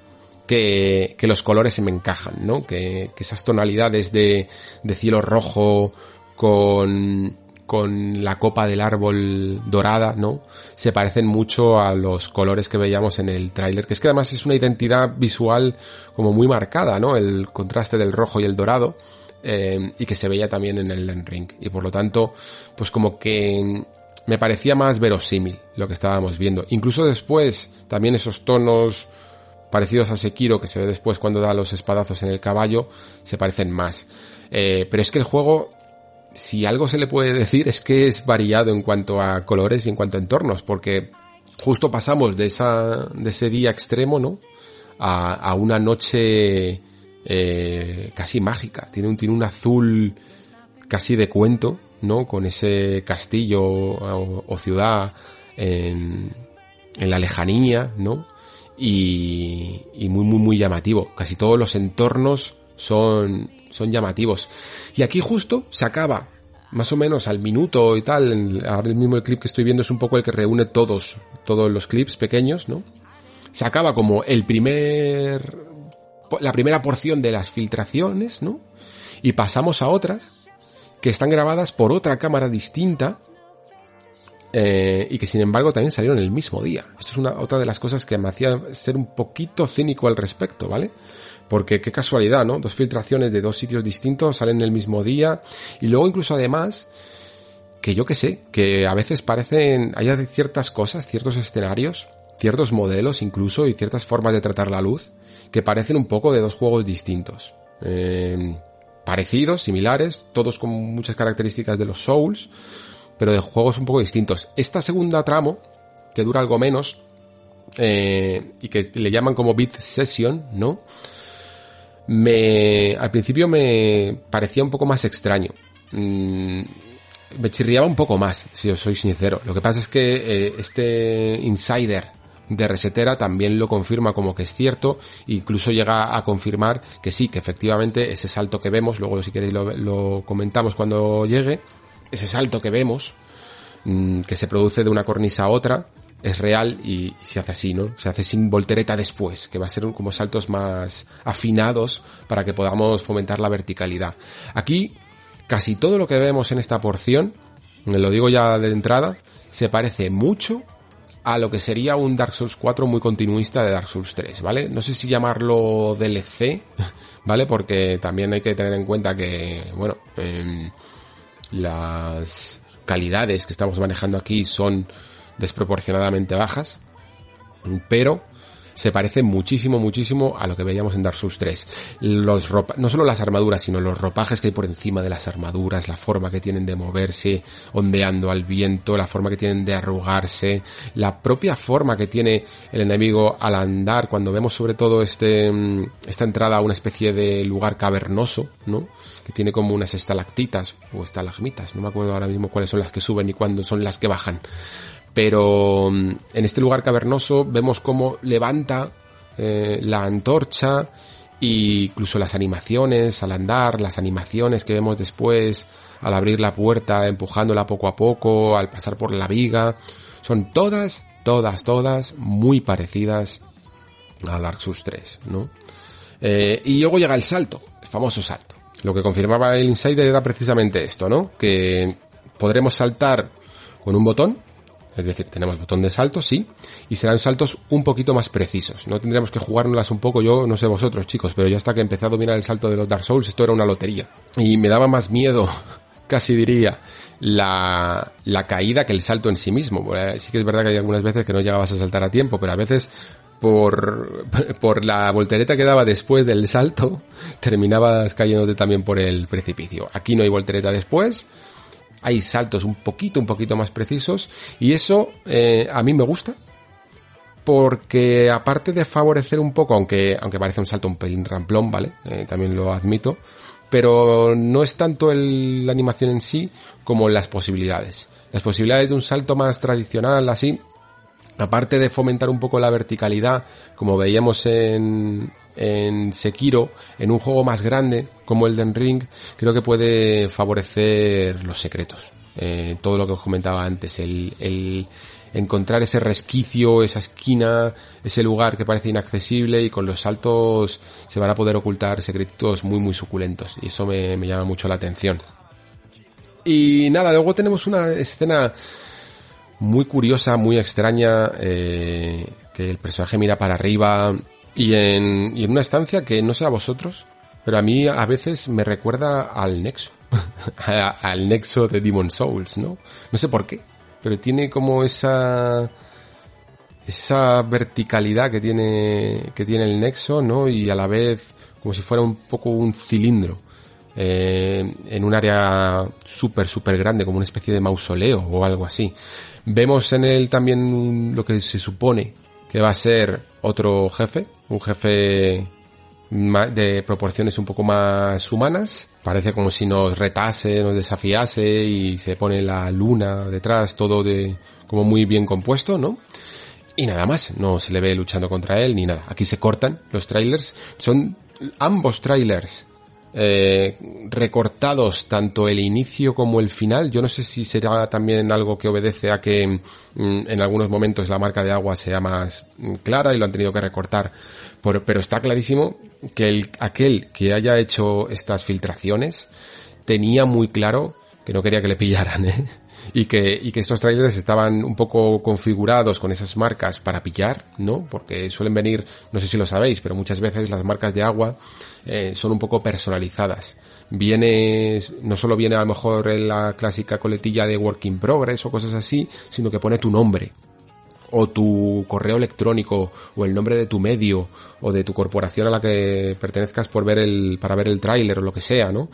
Speaker 3: que, que los colores se me encajan, ¿no? Que, que esas tonalidades de, de cielo rojo con, con la copa del árbol dorada, ¿no? Se parecen mucho a los colores que veíamos en el tráiler, que es que además es una identidad visual como muy marcada, ¿no? El contraste del rojo y el dorado, eh, y que se veía también en el Ring. Y por lo tanto, pues como que me parecía más verosímil lo que estábamos viendo. Incluso después, también esos tonos parecidos a Sekiro que se ve después cuando da los espadazos en el caballo, se parecen más. Eh, pero es que el juego si algo se le puede decir es que es variado en cuanto a colores y en cuanto a entornos, porque justo pasamos de esa, de ese día extremo, ¿no? A, una noche eh, casi mágica. Tiene un, tiene un azul casi de cuento, ¿no? Con ese castillo o, ciudad en, en, la lejanía, ¿no? Y, y muy, muy, muy llamativo. Casi todos los entornos son, son llamativos. Y aquí justo se acaba, más o menos al minuto y tal, ahora el mismo el clip que estoy viendo es un poco el que reúne todos, todos los clips pequeños, ¿no? Se acaba como el primer, la primera porción de las filtraciones, ¿no? Y pasamos a otras que están grabadas por otra cámara distinta, eh, y que sin embargo también salieron el mismo día. Esto es una otra de las cosas que me hacía ser un poquito cínico al respecto, ¿vale? Porque qué casualidad, ¿no? Dos filtraciones de dos sitios distintos salen el mismo día y luego incluso además que yo que sé, que a veces parecen, hay ciertas cosas, ciertos escenarios, ciertos modelos incluso y ciertas formas de tratar la luz que parecen un poco de dos juegos distintos. Eh, parecidos, similares, todos con muchas características de los Souls, pero de juegos un poco distintos. Esta segunda tramo, que dura algo menos, eh, y que le llaman como Beat Session, ¿no? Me, al principio me parecía un poco más extraño. Mm, me chirriaba un poco más, si os soy sincero. Lo que pasa es que eh, este insider de Resetera también lo confirma como que es cierto, incluso llega a confirmar que sí, que efectivamente ese salto que vemos, luego si queréis lo, comentamos cuando llegue, ese salto que vemos, mmm, que se produce de una cornisa a otra, es real y, se hace así, ¿no? Se hace sin voltereta después, que va a ser como saltos más afinados para que podamos fomentar la verticalidad. Aquí, casi todo lo que vemos en esta porción, lo digo ya de entrada, se parece mucho a lo que sería un Dark Souls 4 muy continuista de Dark Souls 3, ¿vale? No sé si llamarlo DLC, ¿vale? Porque también hay que tener en cuenta que, bueno, eh, las calidades que estamos manejando aquí son desproporcionadamente bajas, pero se parece muchísimo, muchísimo a lo que veíamos en Dark Souls 3. Los ropa no solo las armaduras, sino los ropajes que hay por encima de las armaduras, la forma que tienen de moverse, ondeando al viento, la forma que tienen de arrugarse, la propia forma que tiene el enemigo al andar, cuando vemos sobre todo este, esta entrada a una especie de lugar cavernoso, ¿no? Que tiene como unas estalactitas o estalagmitas, no me acuerdo ahora mismo cuáles son las que suben y cuándo son las que bajan pero mm, en este lugar cavernoso vemos cómo levanta eh, la antorcha e incluso las animaciones al andar, las animaciones que vemos después al abrir la puerta, empujándola poco a poco, al pasar por la viga, son todas, todas, todas muy parecidas a Dark Souls 3, ¿no? Eh, y luego llega el salto, el famoso salto. Lo que confirmaba el Insider era precisamente esto, ¿no? Que podremos saltar con un botón, es decir, tenemos botón de salto, sí, y serán saltos un poquito más precisos. No tendríamos que jugárnoslas un poco, yo no sé vosotros chicos, pero ya hasta que empecé a dominar el salto de los Dark Souls, esto era una lotería. Y me daba más miedo, casi diría, la, la caída que el salto en sí mismo. Bueno, sí que es verdad que hay algunas veces que no llegabas a saltar a tiempo, pero a veces por, por la voltereta que daba después del salto, terminabas cayéndote también por el precipicio. Aquí no hay voltereta después, hay saltos un poquito, un poquito más precisos y eso eh, a mí me gusta porque aparte de favorecer un poco, aunque, aunque parece un salto un pelín ramplón, ¿vale? Eh, también lo admito, pero no es tanto el, la animación en sí como las posibilidades. Las posibilidades de un salto más tradicional, así, aparte de fomentar un poco la verticalidad, como veíamos en, en Sekiro, en un juego más grande como Elden Ring, creo que puede favorecer los secretos. Eh, todo lo que os comentaba antes, el, encontrar ese resquicio, esa esquina, ese lugar que parece inaccesible y con los saltos se van a poder ocultar secretos muy muy suculentos y eso me, me llama mucho la atención. Y nada, luego tenemos una escena muy curiosa, muy extraña, eh, que el personaje mira para arriba y en, y en una estancia que no sé a vosotros, pero a mí a veces me recuerda al Nexo, al Nexo de Demon Souls, ¿no? No sé por qué, pero tiene como esa esa verticalidad que tiene que tiene el Nexo, ¿no? Y a la vez como si fuera un poco un cilindro. Eh, en un área súper, súper grande, como una especie de mausoleo o algo así. Vemos en él también lo que se supone que va a ser otro jefe, un jefe de proporciones un poco más humanas. Parece como si nos retase, nos desafiase y se pone la luna detrás, todo de como muy bien compuesto, ¿no? Y nada más, no se le ve luchando contra él ni nada. Aquí se cortan los trailers. Son ambos trailers eh, recortados tanto el inicio como el final. Yo no sé si será también algo que obedece a que mm, en algunos momentos la marca de agua sea más mm, clara y lo han tenido que recortar. Por, pero está clarísimo que el, aquel que haya hecho estas filtraciones tenía muy claro que no quería que le pillaran, ¿eh? Y que, y que estos trailers estaban un poco configurados con esas marcas para pillar, ¿no? Porque suelen venir, no sé si lo sabéis, pero muchas veces las marcas de agua eh, son un poco personalizadas. Viene, no solo viene a lo mejor en la clásica coletilla de Work in Progress o cosas así, sino que pone tu nombre o tu correo electrónico o el nombre de tu medio o de tu corporación a la que pertenezcas por ver el para ver el tráiler o lo que sea, ¿no?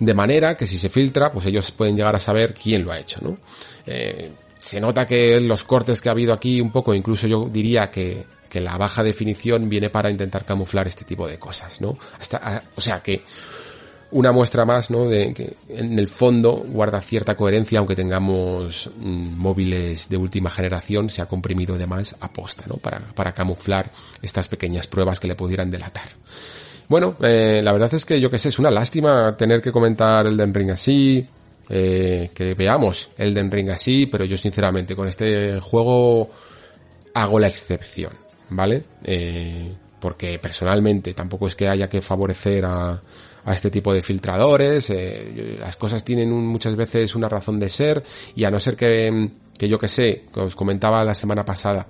Speaker 3: De manera que si se filtra, pues ellos pueden llegar a saber quién lo ha hecho, ¿no? Eh, se nota que los cortes que ha habido aquí un poco, incluso yo diría que, que la baja definición viene para intentar camuflar este tipo de cosas, ¿no? Hasta, o sea que una muestra más, ¿no? De que en el fondo guarda cierta coherencia, aunque tengamos mm, móviles de última generación, se ha comprimido de más aposta, ¿no? Para, para camuflar estas pequeñas pruebas que le pudieran delatar. Bueno, eh, la verdad es que yo que sé, es una lástima tener que comentar el Den Ring así, eh, que veamos el Den Ring así, pero yo sinceramente con este juego hago la excepción, ¿vale? Eh, porque personalmente tampoco es que haya que favorecer a, a este tipo de filtradores, eh, las cosas tienen muchas veces una razón de ser y a no ser que, que yo que sé, que os comentaba la semana pasada,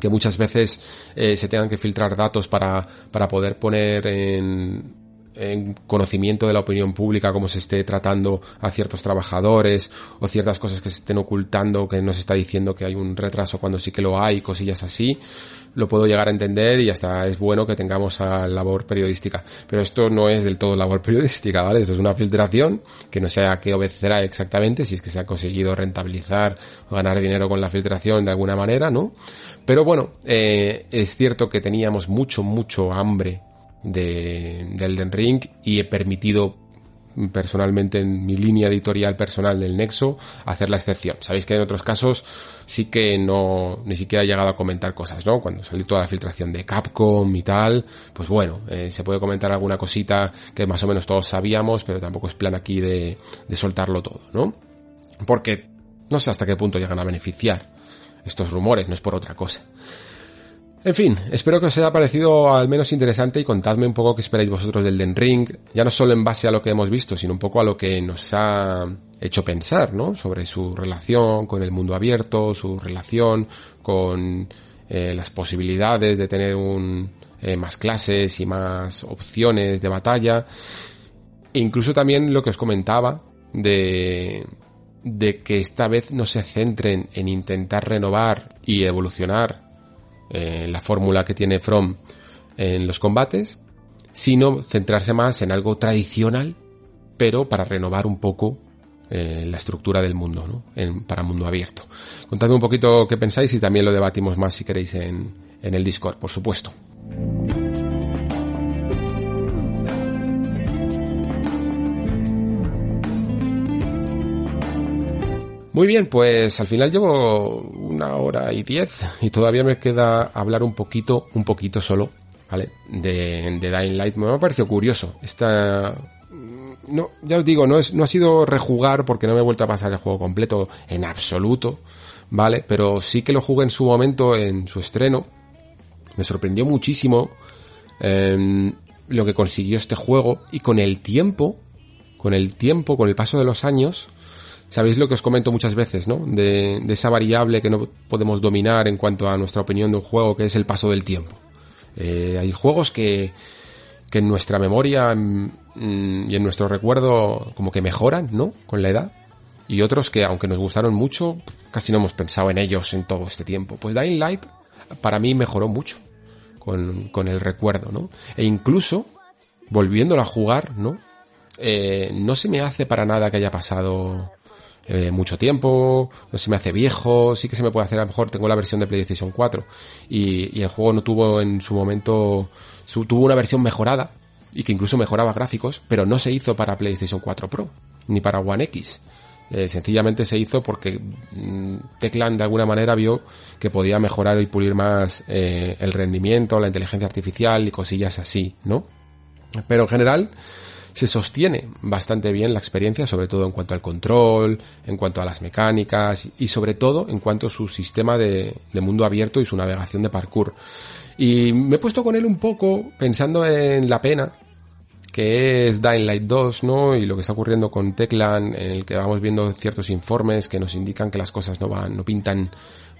Speaker 3: que muchas veces eh, se tengan que filtrar datos para, para poder poner en, en conocimiento de la opinión pública, cómo se esté tratando a ciertos trabajadores o ciertas cosas que se estén ocultando, que nos está diciendo que hay un retraso cuando sí que lo hay, cosillas así, lo puedo llegar a entender y hasta es bueno que tengamos a labor periodística. Pero esto no es del todo labor periodística, ¿vale? Esto es una filtración que no sé a qué obedecerá exactamente, si es que se ha conseguido rentabilizar o ganar dinero con la filtración de alguna manera, ¿no? Pero bueno, eh, es cierto que teníamos mucho, mucho hambre de, de Elden Ring y he permitido personalmente en mi línea editorial personal del Nexo hacer la excepción. Sabéis que en otros casos sí que no, ni siquiera he llegado a comentar cosas, ¿no? Cuando salió toda la filtración de Capcom y tal, pues bueno, eh, se puede comentar alguna cosita que más o menos todos sabíamos, pero tampoco es plan aquí de, de soltarlo todo, ¿no? Porque no sé hasta qué punto llegan a beneficiar estos rumores, no es por otra cosa. En fin, espero que os haya parecido al menos interesante y contadme un poco qué esperáis vosotros del Den Ring, ya no solo en base a lo que hemos visto, sino un poco a lo que nos ha hecho pensar, ¿no? Sobre su relación con el mundo abierto, su relación con eh, las posibilidades de tener un, eh, más clases y más opciones de batalla. E incluso también lo que os comentaba de, de que esta vez no se centren en intentar renovar y evolucionar eh, la fórmula que tiene From en los combates, sino centrarse más en algo tradicional, pero para renovar un poco eh, la estructura del mundo, ¿no? En, para mundo abierto. Contadme un poquito qué pensáis y también lo debatimos más si queréis en, en el Discord, por supuesto. Muy bien, pues al final llevo una hora y diez y todavía me queda hablar un poquito, un poquito solo, ¿vale? De, de Dying Light. Me ha parecido curioso. Esta, no, ya os digo, no es, no ha sido rejugar porque no me he vuelto a pasar el juego completo en absoluto, ¿vale? Pero sí que lo jugué en su momento, en su estreno. Me sorprendió muchísimo eh, lo que consiguió este juego y con el tiempo, con el tiempo, con el paso de los años, sabéis lo que os comento muchas veces, ¿no? De, de, esa variable que no podemos dominar en cuanto a nuestra opinión de un juego, que es el paso del tiempo. Eh, hay juegos que, que en nuestra memoria mm, y en nuestro recuerdo como que mejoran, ¿no? Con la edad. Y otros que, aunque nos gustaron mucho, casi no hemos pensado en ellos en todo este tiempo. Pues Dying Light para mí mejoró mucho con, con el recuerdo, ¿no? E incluso, volviéndolo a jugar, ¿no? Eh, no se me hace para nada que haya pasado eh, mucho tiempo, no se me hace viejo, sí que se me puede hacer a lo mejor, tengo la versión de PlayStation 4 y, el juego no tuvo en su momento, tuvo una versión mejorada y que incluso mejoraba gráficos, pero no se hizo para PlayStation 4 Pro, ni para One X. Eh, sencillamente se hizo porque mmm, Teclan de alguna manera vio que podía mejorar y pulir más eh, el rendimiento, la inteligencia artificial y cosillas así, ¿no? Pero en general, se sostiene bastante bien la experiencia, sobre todo en cuanto al control, en cuanto a las mecánicas y sobre todo en cuanto a su sistema de, de mundo abierto y su navegación de parkour. Y me he puesto con él un poco pensando en la pena que es Dying Light 2, ¿no? Y lo que está ocurriendo con Teclan, en el que vamos viendo ciertos informes que nos indican que las cosas no van, no pintan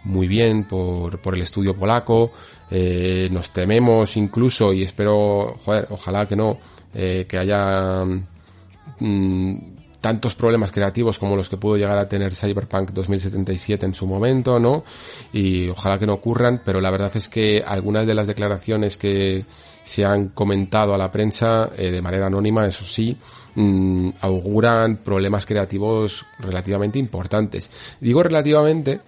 Speaker 3: muy bien por, por el estudio polaco, eh, nos tememos incluso, y espero, joder, ojalá que no, eh, que haya mmm, tantos problemas creativos como los que pudo llegar a tener Cyberpunk 2077 en su momento, ¿no? Y ojalá que no ocurran, pero la verdad es que algunas de las declaraciones que se han comentado a la prensa eh, de manera anónima, eso sí, mmm, auguran problemas creativos relativamente importantes. Digo relativamente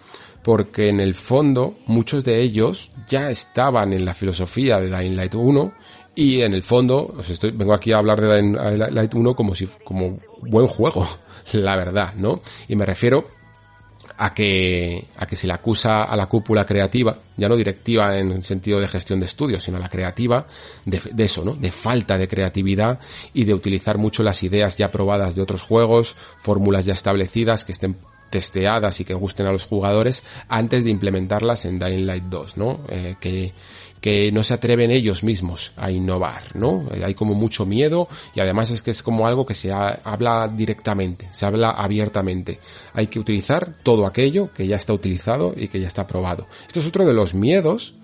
Speaker 3: porque en el fondo muchos de ellos ya estaban en la filosofía de Dying Light 1 y en el fondo, os estoy, vengo aquí a hablar de Dying Light 1 como si, como buen juego, la verdad, ¿no? Y me refiero a que, a que se le acusa a la cúpula creativa, ya no directiva en el sentido de gestión de estudios, sino a la creativa, de, de, eso, ¿no? De falta de creatividad y de utilizar mucho las ideas ya probadas de otros juegos, fórmulas ya establecidas que estén testeadas y que gusten a los jugadores antes de implementarlas en Dying Light 2, ¿no? Eh, que, que no se atreven ellos mismos a innovar, ¿no? Hay como mucho miedo y además es que es como algo que se ha, habla directamente, se habla abiertamente. Hay que utilizar todo aquello que ya está utilizado y que ya está probado. Esto es otro de los miedos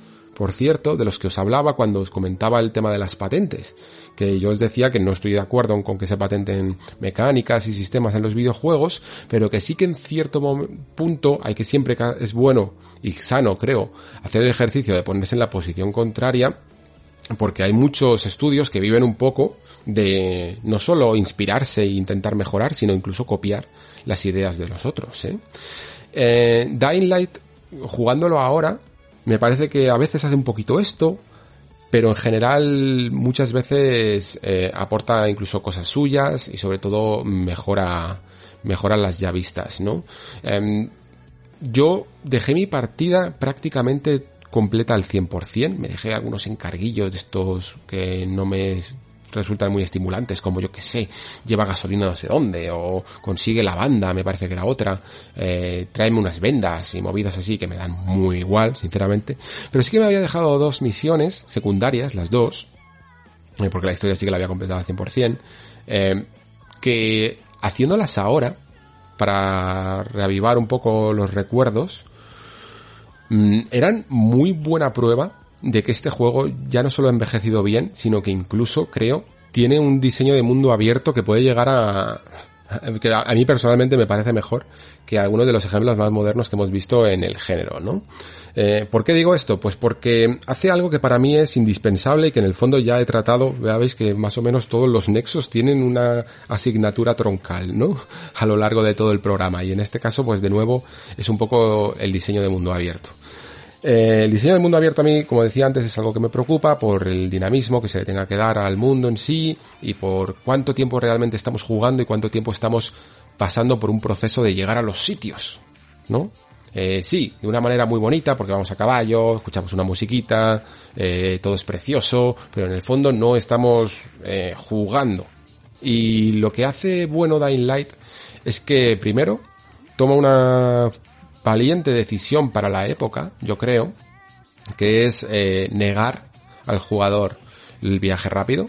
Speaker 3: por cierto, de los que os hablaba cuando os comentaba el tema de las patentes, que yo os decía que no estoy de acuerdo con que se patenten mecánicas y sistemas en los videojuegos, pero que sí que en cierto punto hay que siempre es bueno y sano, creo, hacer el ejercicio de ponerse en la posición contraria porque hay muchos estudios que viven un poco de no solo inspirarse e intentar mejorar, sino incluso copiar las ideas de los otros. ¿eh? Eh, Dying Light, jugándolo ahora, me parece que a veces hace un poquito esto, pero en general muchas veces eh, aporta incluso cosas suyas y sobre todo mejora, mejora las ya vistas, ¿no? Em, yo dejé mi partida prácticamente completa al 100%, me dejé algunos encarguillos de estos que no me resultan muy estimulantes, como yo que sé, lleva gasolina no sé dónde, o consigue la banda, me parece que era otra, eh, tráeme unas vendas y movidas así que me dan muy igual, sinceramente. Pero sí que me había dejado dos misiones secundarias, las dos, eh, porque la historia sí que la había completado al 100%, eh, que haciéndolas ahora, para reavivar un poco los recuerdos, mm, eran muy buena prueba de que este juego ya no solo ha envejecido bien, sino que incluso, creo, tiene un diseño de mundo abierto que puede llegar a... que a mí personalmente me parece mejor que algunos de los ejemplos más modernos que hemos visto en el género, ¿no? Eh, ¿Por qué digo esto? Pues porque hace algo que para mí es indispensable y que en el fondo ya he tratado, veis que más o menos todos los nexos tienen una asignatura troncal, ¿no? A lo largo de todo el programa y en este caso pues de nuevo es un poco el diseño de mundo abierto. Eh, el diseño del mundo abierto a mí, como decía antes, es algo que me preocupa por el dinamismo que se le tenga que dar al mundo en sí y por cuánto tiempo realmente estamos jugando y cuánto tiempo estamos pasando por un proceso de llegar a los sitios, ¿no? Eh, sí, de una manera muy bonita porque vamos a caballo, escuchamos una musiquita, eh, todo es precioso, pero en el fondo no estamos eh, jugando. Y lo que hace bueno Dying Light es que primero toma una valiente decisión para la época, yo creo, que es eh, negar al jugador el viaje rápido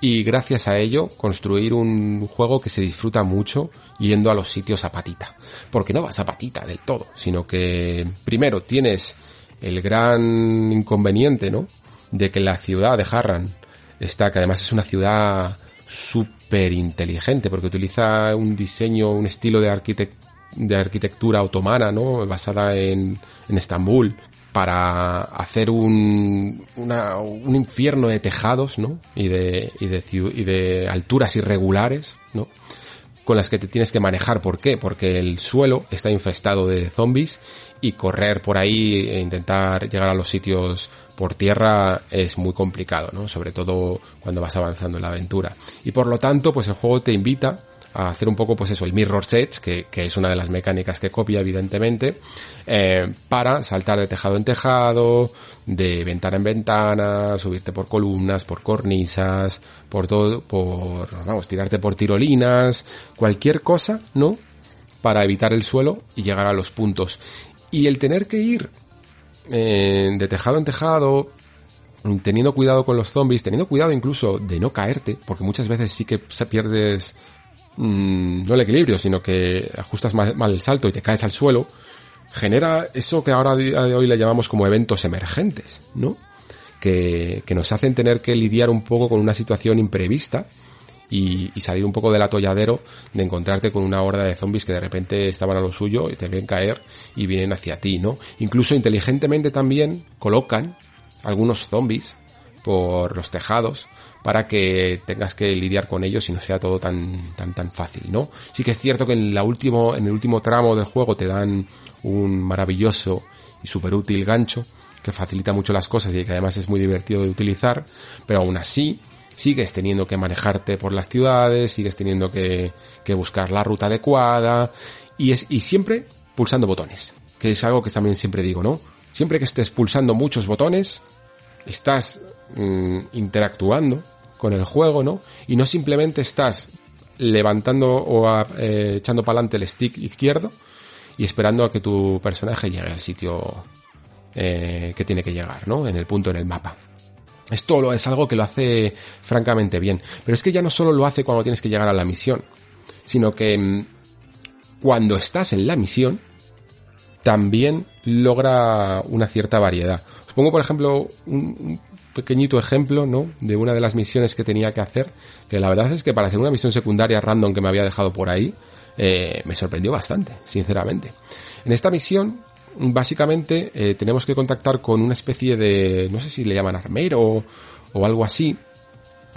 Speaker 3: y gracias a ello construir un juego que se disfruta mucho yendo a los sitios a patita. Porque no vas a patita del todo, sino que primero tienes el gran inconveniente, ¿no? De que la ciudad de Harran está, que además es una ciudad súper inteligente porque utiliza un diseño, un estilo de arquitectura de arquitectura otomana, ¿no? Basada en, en Estambul para hacer un, una, un infierno de tejados, ¿no? Y de, y de, y de alturas irregulares, ¿no? Con las que te tienes que manejar. ¿Por qué? Porque el suelo está infestado de zombies y correr por ahí e intentar llegar a los sitios por tierra es muy complicado, ¿no? Sobre todo cuando vas avanzando en la aventura. Y por lo tanto, pues el juego te invita a hacer un poco, pues eso, el mirror que, que es una de las mecánicas que copia, evidentemente, eh, para saltar de tejado en tejado, de ventana en ventana, subirte por columnas, por cornisas, por todo, por, vamos, tirarte por tirolinas, cualquier cosa, ¿no? Para evitar el suelo y llegar a los puntos. Y el tener que ir eh, de tejado en tejado, teniendo cuidado con los zombies, teniendo cuidado incluso de no caerte, porque muchas veces sí que pierdes Mm, no el equilibrio, sino que ajustas mal, el salto y te caes al suelo, genera eso que ahora de hoy le llamamos como eventos emergentes, ¿no? Que, que nos hacen tener que lidiar un poco con una situación imprevista y, y, salir un poco del atolladero de encontrarte con una horda de zombies que de repente estaban a lo suyo y te ven caer y vienen hacia ti, ¿no? Incluso inteligentemente también colocan algunos zombies por los tejados para que tengas que lidiar con ellos y no sea todo tan, tan, tan fácil, ¿no? Sí que es cierto que en la último, en el último tramo del juego te dan un maravilloso y súper útil gancho que facilita mucho las cosas y que además es muy divertido de utilizar, pero aún así sigues teniendo que manejarte por las ciudades, sigues teniendo que, que buscar la ruta adecuada y es, y siempre pulsando botones, que es algo que también siempre digo, ¿no? Siempre que estés pulsando muchos botones, estás mm, interactuando con el juego, ¿no? Y no simplemente estás levantando o eh, echando para adelante el stick izquierdo y esperando a que tu personaje llegue al sitio eh, que tiene que llegar, ¿no? En el punto en el mapa. Esto lo, es algo que lo hace francamente bien. Pero es que ya no solo lo hace cuando tienes que llegar a la misión, sino que mm, cuando estás en la misión, también logra una cierta variedad. Os pongo, por ejemplo, un, un pequeñito ejemplo, ¿no? De una de las misiones que tenía que hacer, que la verdad es que para ser una misión secundaria random que me había dejado por ahí, eh, me sorprendió bastante, sinceramente. En esta misión, básicamente, eh, tenemos que contactar con una especie de, no sé si le llaman armero o, o algo así,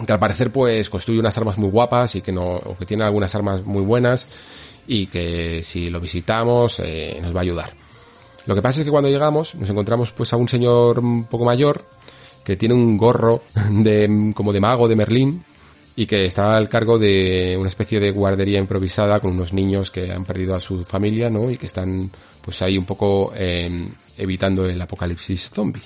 Speaker 3: que al parecer pues construye unas armas muy guapas y que no, o que tiene algunas armas muy buenas y que si lo visitamos eh, nos va a ayudar. Lo que pasa es que cuando llegamos nos encontramos pues a un señor un poco mayor que tiene un gorro de como de mago de Merlín y que está al cargo de una especie de guardería improvisada con unos niños que han perdido a su familia, ¿no? Y que están pues ahí un poco eh, evitando el apocalipsis zombie.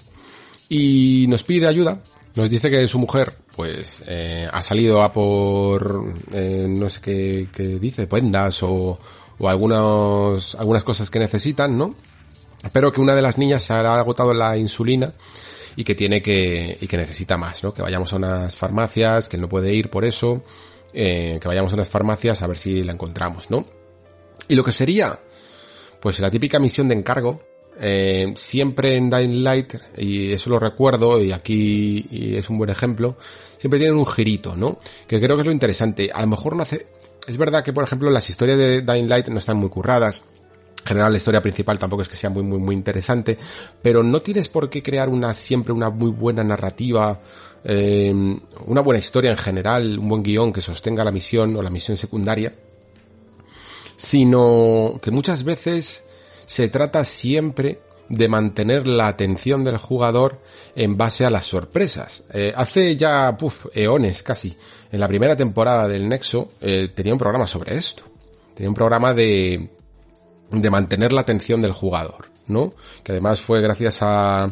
Speaker 3: Y nos pide ayuda, nos dice que su mujer pues eh, ha salido a por eh, no sé qué, qué dice, prendas o, o algunos, algunas cosas que necesitan, ¿no? Pero que una de las niñas se ha agotado la insulina y que tiene que, y que necesita más, ¿no? Que vayamos a unas farmacias, que no puede ir por eso, eh, que vayamos a unas farmacias a ver si la encontramos, ¿no? Y lo que sería, pues la típica misión de encargo, eh, siempre en Dying Light, y eso lo recuerdo, y aquí y es un buen ejemplo, siempre tienen un girito, ¿no? Que creo que es lo interesante. A lo mejor no hace, es verdad que por ejemplo las historias de Dying Light no están muy curradas, general la historia principal tampoco es que sea muy muy muy interesante, pero no tienes por qué crear una siempre una muy buena narrativa, eh, una buena historia en general, un buen guion que sostenga la misión o la misión secundaria, sino que muchas veces se trata siempre de mantener la atención del jugador en base a las sorpresas. Eh, hace ya puf, eones casi, en la primera temporada del Nexo, eh, tenía un programa sobre esto. Tenía un programa de, de mantener la atención del jugador, ¿no? Que además fue gracias a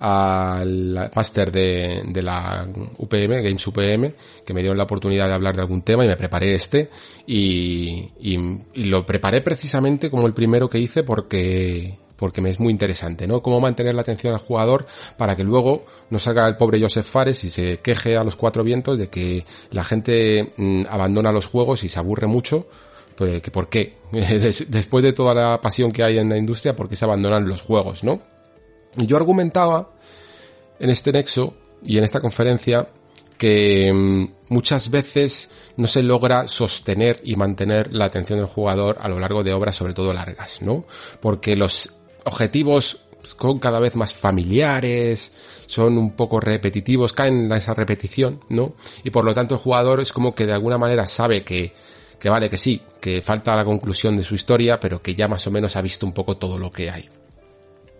Speaker 3: al máster de, de la UPM, Games UPM, que me dio la oportunidad de hablar de algún tema y me preparé este y, y, y lo preparé precisamente como el primero que hice porque porque me es muy interesante, ¿no? Cómo mantener la atención al jugador para que luego no salga el pobre Joseph Fares y se queje a los cuatro vientos de que la gente mm, abandona los juegos y se aburre mucho pues que por qué, después de toda la pasión que hay en la industria, por qué se abandonan los juegos, ¿no? Y yo argumentaba en este nexo y en esta conferencia que mm, muchas veces no se logra sostener y mantener la atención del jugador a lo largo de obras, sobre todo largas, ¿no? Porque los objetivos son cada vez más familiares, son un poco repetitivos, caen en esa repetición, ¿no? Y por lo tanto el jugador es como que de alguna manera sabe que, que vale, que sí, que falta la conclusión de su historia, pero que ya más o menos ha visto un poco todo lo que hay.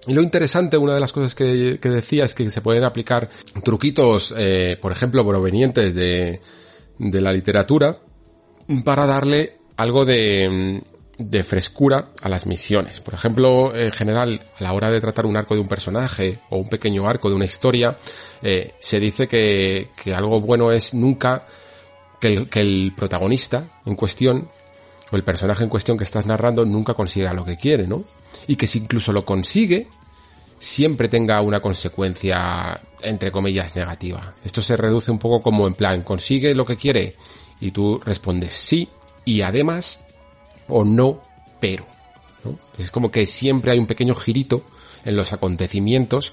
Speaker 3: Y lo interesante, una de las cosas que, decía es que se pueden aplicar truquitos, eh, por ejemplo, provenientes de, de la literatura, para darle algo de, de frescura a las misiones. Por ejemplo, en general, a la hora de tratar un arco de un personaje o un pequeño arco de una historia, eh, se dice que, que algo bueno es nunca que el, protagonista en cuestión o el personaje en cuestión que estás narrando nunca consiga lo que quiere, ¿no? Y que si incluso lo consigue, siempre tenga una consecuencia, entre comillas, negativa. Esto se reduce un poco como en plan, consigue lo que quiere y tú respondes sí y además o no, pero. ¿no? Es como que siempre hay un pequeño girito en los acontecimientos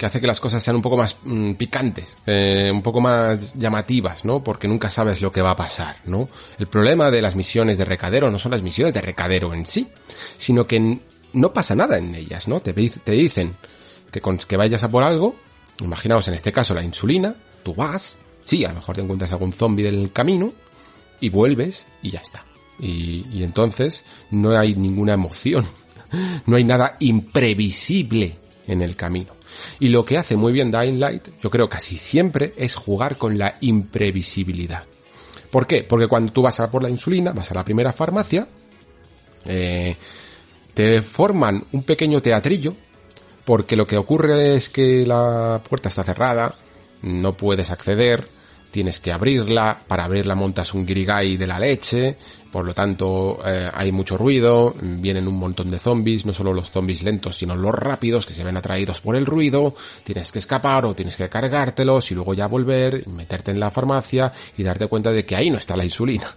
Speaker 3: que hace que las cosas sean un poco más mmm, picantes, eh, un poco más llamativas, ¿no? Porque nunca sabes lo que va a pasar, ¿no? El problema de las misiones de recadero no son las misiones de recadero en sí, sino que no pasa nada en ellas, ¿no? Te, te dicen que, que vayas a por algo, imaginaos en este caso la insulina, tú vas, sí, a lo mejor te encuentras algún zombie del camino, y vuelves y ya está. Y entonces no hay ninguna emoción, no hay nada imprevisible en el camino. Y lo que hace muy bien Dying Light, yo creo casi siempre, es jugar con la imprevisibilidad. ¿Por qué? Porque cuando tú vas a por la insulina, vas a la primera farmacia, eh, te forman un pequeño teatrillo, porque lo que ocurre es que la puerta está cerrada, no puedes acceder, tienes que abrirla, para abrirla montas un grigay de la leche, por lo tanto eh, hay mucho ruido, vienen un montón de zombies, no solo los zombies lentos, sino los rápidos que se ven atraídos por el ruido, tienes que escapar o tienes que cargártelos y luego ya volver, meterte en la farmacia y darte cuenta de que ahí no está la insulina.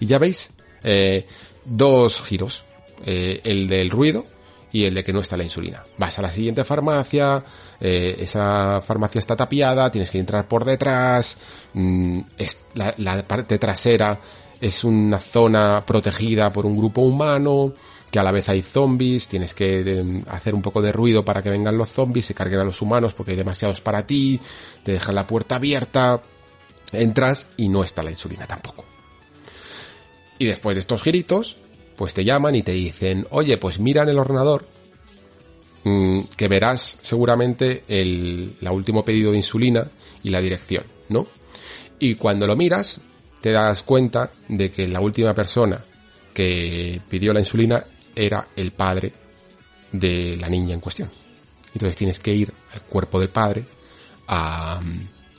Speaker 3: Y ya veis, eh, dos giros, eh, el del ruido y el de que no está la insulina. Vas a la siguiente farmacia, eh, esa farmacia está tapiada, tienes que entrar por detrás, mm, es, la, parte trasera es una zona protegida por un grupo humano, que a la vez hay zombies, tienes que eh, hacer un poco de ruido para que vengan los zombies, se carguen a los humanos porque hay demasiados para ti, te dejan la puerta abierta, entras y no está la insulina tampoco. Y después de estos giritos, pues te llaman y te dicen, oye, pues mira en el ordenador mm, que verás seguramente el la último pedido de insulina y la dirección, ¿no? Y cuando lo miras, te das cuenta de que la última persona que pidió la insulina era el padre de la niña en cuestión. Entonces tienes que ir al cuerpo del padre a,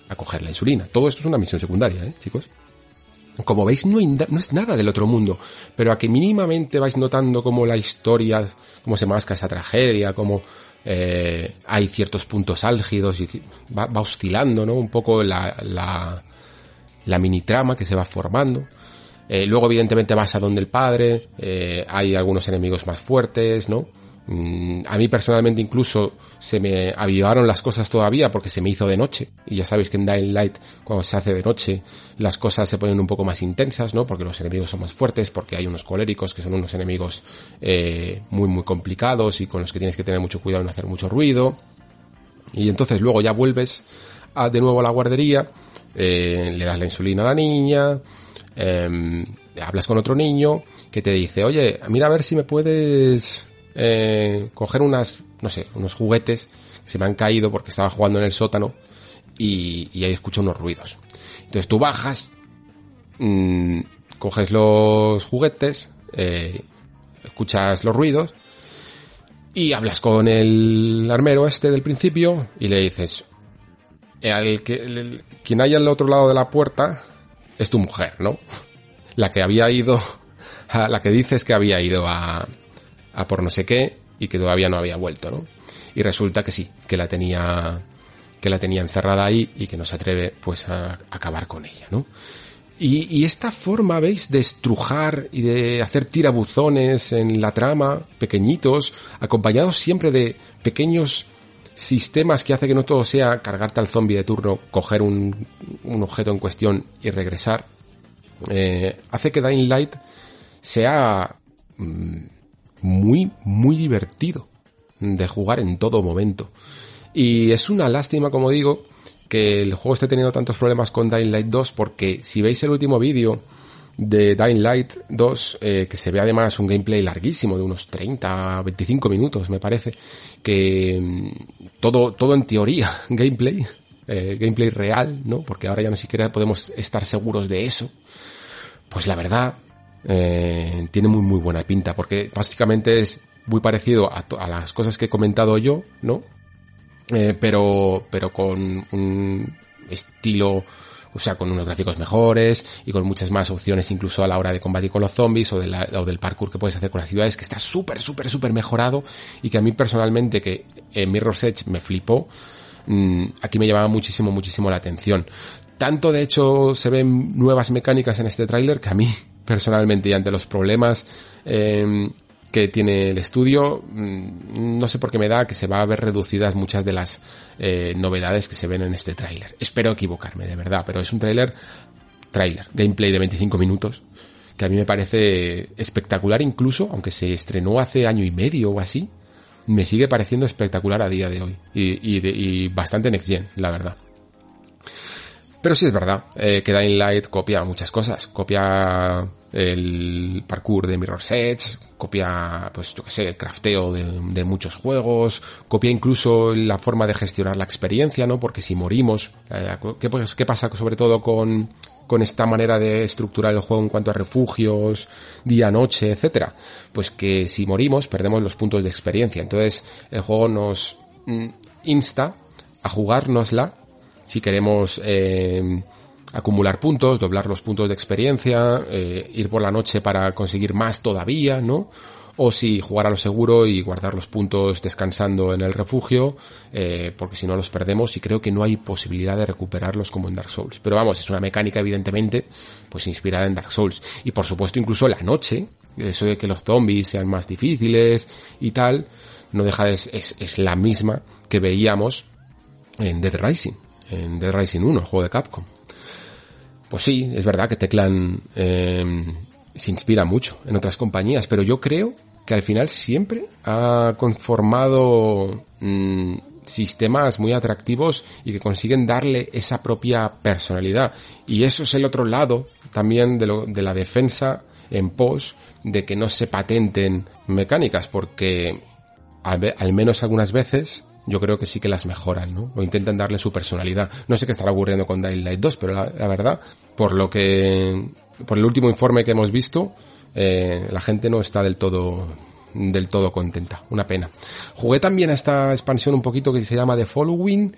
Speaker 3: a coger la insulina. Todo esto es una misión secundaria, ¿eh, chicos? Como veis, no, es nada del otro mundo, pero a que mínimamente vais notando cómo la historia, cómo se masca esa tragedia, cómo eh, hay ciertos puntos álgidos y va, va oscilando, ¿no? Un poco la, la, la mini trama que se va formando. Eh, luego, evidentemente, vas a donde el padre, eh, hay algunos enemigos más fuertes, ¿no? Mm, a mí personalmente incluso se me avivaron las cosas todavía porque se me hizo de noche. Y ya sabéis que en Dying Light, cuando se hace de noche, las cosas se ponen un poco más intensas, ¿no? Porque los enemigos son más fuertes, porque hay unos coléricos que son unos enemigos eh, muy, muy complicados y con los que tienes que tener mucho cuidado en hacer mucho ruido. Y entonces luego ya vuelves a, de nuevo a la guardería, eh, le das la insulina a la niña, eh, hablas con otro niño que te dice, oye, mira a ver si me puedes eh, coger unas, no sé, unos juguetes que se me han caído porque estaba jugando en el sótano y, ahí escucho unos ruidos. Entonces tú bajas, mm, coges los juguetes, eh, escuchas los ruidos y hablas con el armero este del principio y le dices, el que, el- quien haya al otro lado de la puerta es tu mujer, ¿no? La que había ido, a- la que dices que había ido a, a por no sé qué y que todavía no había vuelto, ¿no? Y resulta que sí, que la tenía, que la tenía encerrada ahí y que no se atreve pues a acabar con ella, ¿no? Y, esta forma, ¿veis? De estrujar y de hacer tirabuzones en la trama, pequeñitos, acompañados siempre de pequeños sistemas que hace que no todo sea cargarte al zombie de turno, coger un, un objeto en cuestión y regresar, eh, hace que Dying Light sea mm, muy, muy divertido de jugar en todo momento. Y es una lástima, como digo, que el juego esté teniendo tantos problemas con Dying Light 2 porque si veis el último vídeo de Dying Light 2, eh, que se ve además un gameplay larguísimo de unos 30, 25 minutos me parece, que mm, todo, todo en teoría gameplay, eh, gameplay real, ¿no? Porque ahora ya no siquiera podemos estar seguros de eso. Pues la verdad, eh, tiene muy muy buena pinta porque básicamente es muy parecido a, las cosas que he comentado yo, ¿no? Eh, pero, pero con un estilo, o sea, con unos gráficos mejores y con muchas más opciones incluso a la hora de combatir con los zombies o, de del parkour que puedes hacer con las ciudades, que está súper, súper, súper mejorado y que a mí personalmente, que en Mirror's Edge me flipó, mm, aquí me llamaba muchísimo, muchísimo la atención. Tanto de hecho se ven nuevas mecánicas en este tráiler que a mí personalmente y ante los problemas eh, que tiene el estudio, mm, no sé por qué me da que se va a ver reducidas muchas de las eh, novedades que se ven en este tráiler. Espero equivocarme, de verdad, pero es un tráiler, tráiler, gameplay de 25 minutos, que a mí me parece espectacular incluso, aunque se estrenó hace año y medio o así, me sigue pareciendo espectacular a día de hoy y, y bastante next gen, la verdad. Pero sí es verdad eh, que Dying Light copia muchas cosas. Copia el parkour de Mirror's Edge, copia, pues yo que sé, el crafteo de, muchos juegos, copia incluso la forma de gestionar la experiencia, ¿no? Porque si morimos, eh, ¿qué, pues, ¿qué pasa sobre todo con, con esta manera de estructurar el juego en cuanto a refugios, día, noche, etcétera? Pues que si morimos perdemos los puntos de experiencia. Entonces el juego nos mm, insta a jugárnosla si queremos eh, acumular puntos, doblar los puntos de experiencia, eh, ir por la noche para conseguir más todavía, ¿no? O si jugar a lo seguro y guardar los puntos descansando en el refugio, eh, porque si no los perdemos y creo que no hay posibilidad de recuperarlos como en Dark Souls. Pero vamos, es una mecánica evidentemente, pues inspirada en Dark Souls. Y por supuesto incluso la noche, eso de que los zombies sean más difíciles y tal, no deja de, es, es, la misma que veíamos en Dead Rising, en Dead Rising 1, juego de Capcom. Pues sí, es verdad que Teclan eh, se inspira mucho en otras compañías, pero yo creo que al final siempre ha conformado mmm, sistemas muy atractivos y que consiguen darle esa propia personalidad. Y eso es el otro lado también de, lo, de la defensa en pos de que no se patenten mecánicas, porque al menos algunas veces yo creo que sí que las mejoran, ¿no? O intentan darle su personalidad. No sé qué estará ocurriendo con Dying Light 2, pero la, verdad, por lo que, por el último informe que hemos visto, eh, la gente no está del todo, del todo contenta. Una pena. Jugué también a esta expansión un poquito que se llama The Following,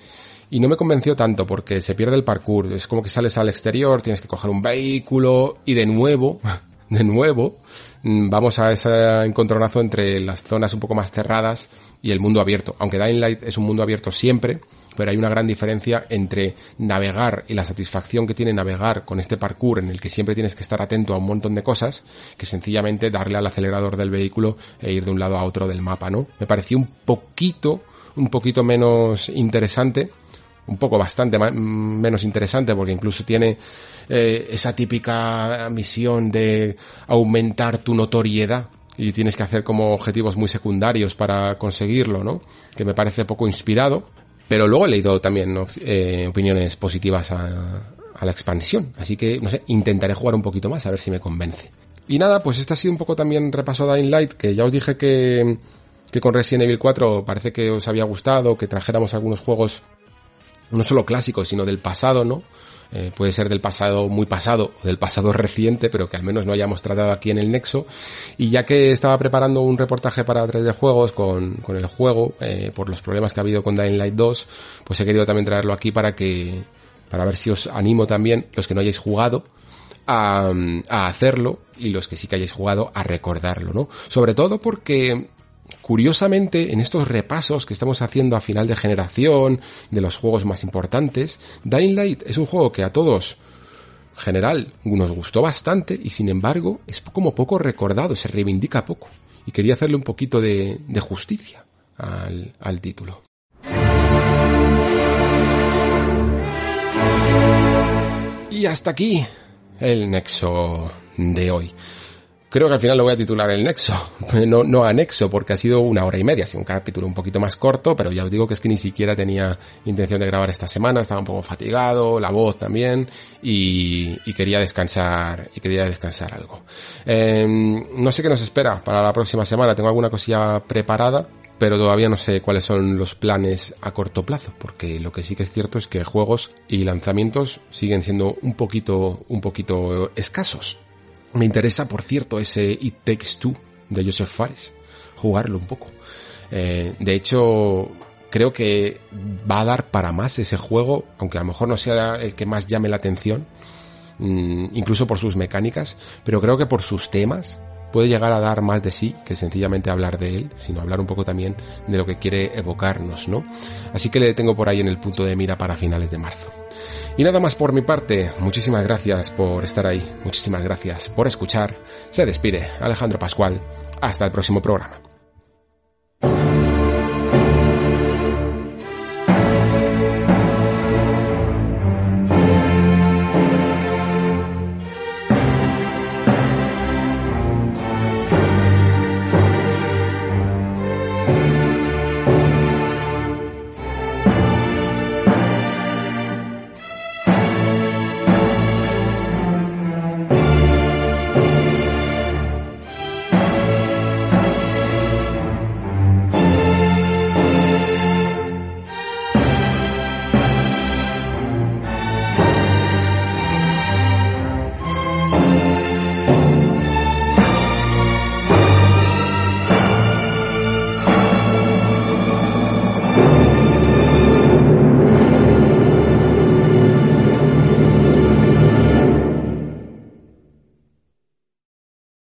Speaker 3: y no me convenció tanto porque se pierde el parkour. Es como que sales al exterior, tienes que coger un vehículo y de nuevo, de nuevo, vamos a ese encontronazo entre las zonas un poco más cerradas y el mundo abierto. Aunque Dying Light es un mundo abierto siempre, pero hay una gran diferencia entre navegar y la satisfacción que tiene navegar con este parkour en el que siempre tienes que estar atento a un montón de cosas, que sencillamente darle al acelerador del vehículo e ir de un lado a otro del mapa, ¿no? Me pareció un poquito, un poquito menos interesante, un poco bastante menos interesante porque incluso tiene eh, esa típica misión de aumentar tu notoriedad y tienes que hacer como objetivos muy secundarios para conseguirlo, ¿no? Que me parece poco inspirado, pero luego he leído también eh, opiniones positivas a, a la expansión, así que, no sé, intentaré jugar un poquito más a ver si me convence. Y nada, pues este ha sido un poco también repaso Dying Light, que ya os dije que, que con Resident Evil 4 parece que os había gustado, que trajéramos algunos juegos no solo clásicos, sino del pasado, ¿no? Eh, puede ser del pasado muy pasado o del pasado reciente, pero que al menos no hayamos tratado aquí en el Nexo. Y ya que estaba preparando un reportaje para 3D Juegos con, con el juego, eh, por los problemas que ha habido con Dying Light 2, pues he querido también traerlo aquí para que, para ver si os animo también, los que no hayáis jugado, a, a hacerlo y los que sí que hayáis jugado a recordarlo, ¿no? Sobre todo porque Curiosamente, en estos repasos que estamos haciendo a final de generación, de los juegos más importantes, Dying Light es un juego que a todos, en general, nos gustó bastante y sin embargo es como poco recordado, se reivindica poco. Y quería hacerle un poquito de, de justicia al, al título. Y hasta aquí el nexo de hoy creo que al final lo voy a titular el nexo, no, no anexo, porque ha sido una hora y media, ha un capítulo un poquito más corto, pero ya os digo que es que ni siquiera tenía intención de grabar esta semana, estaba un poco fatigado, la voz también, y, quería descansar, y quería descansar algo. Eh, no sé qué nos espera para la próxima semana, tengo alguna cosilla preparada, pero todavía no sé cuáles son los planes a corto plazo, porque lo que sí que es cierto es que juegos y lanzamientos siguen siendo un poquito, un poquito escasos. Me interesa, por cierto, ese It Takes Two de Joseph Fares. Jugarlo un poco. Eh, de hecho, creo que va a dar para más ese juego, aunque a lo mejor no sea el que más llame la atención, mmm, incluso por sus mecánicas, pero creo que por sus temas puede llegar a dar más de sí que sencillamente hablar de él, sino hablar un poco también de lo que quiere evocarnos, ¿no? Así que le tengo por ahí en el punto de mira para finales de marzo. Y nada más por mi parte, muchísimas gracias por estar ahí, muchísimas gracias por escuchar. Se despide Alejandro Pascual. Hasta el próximo programa.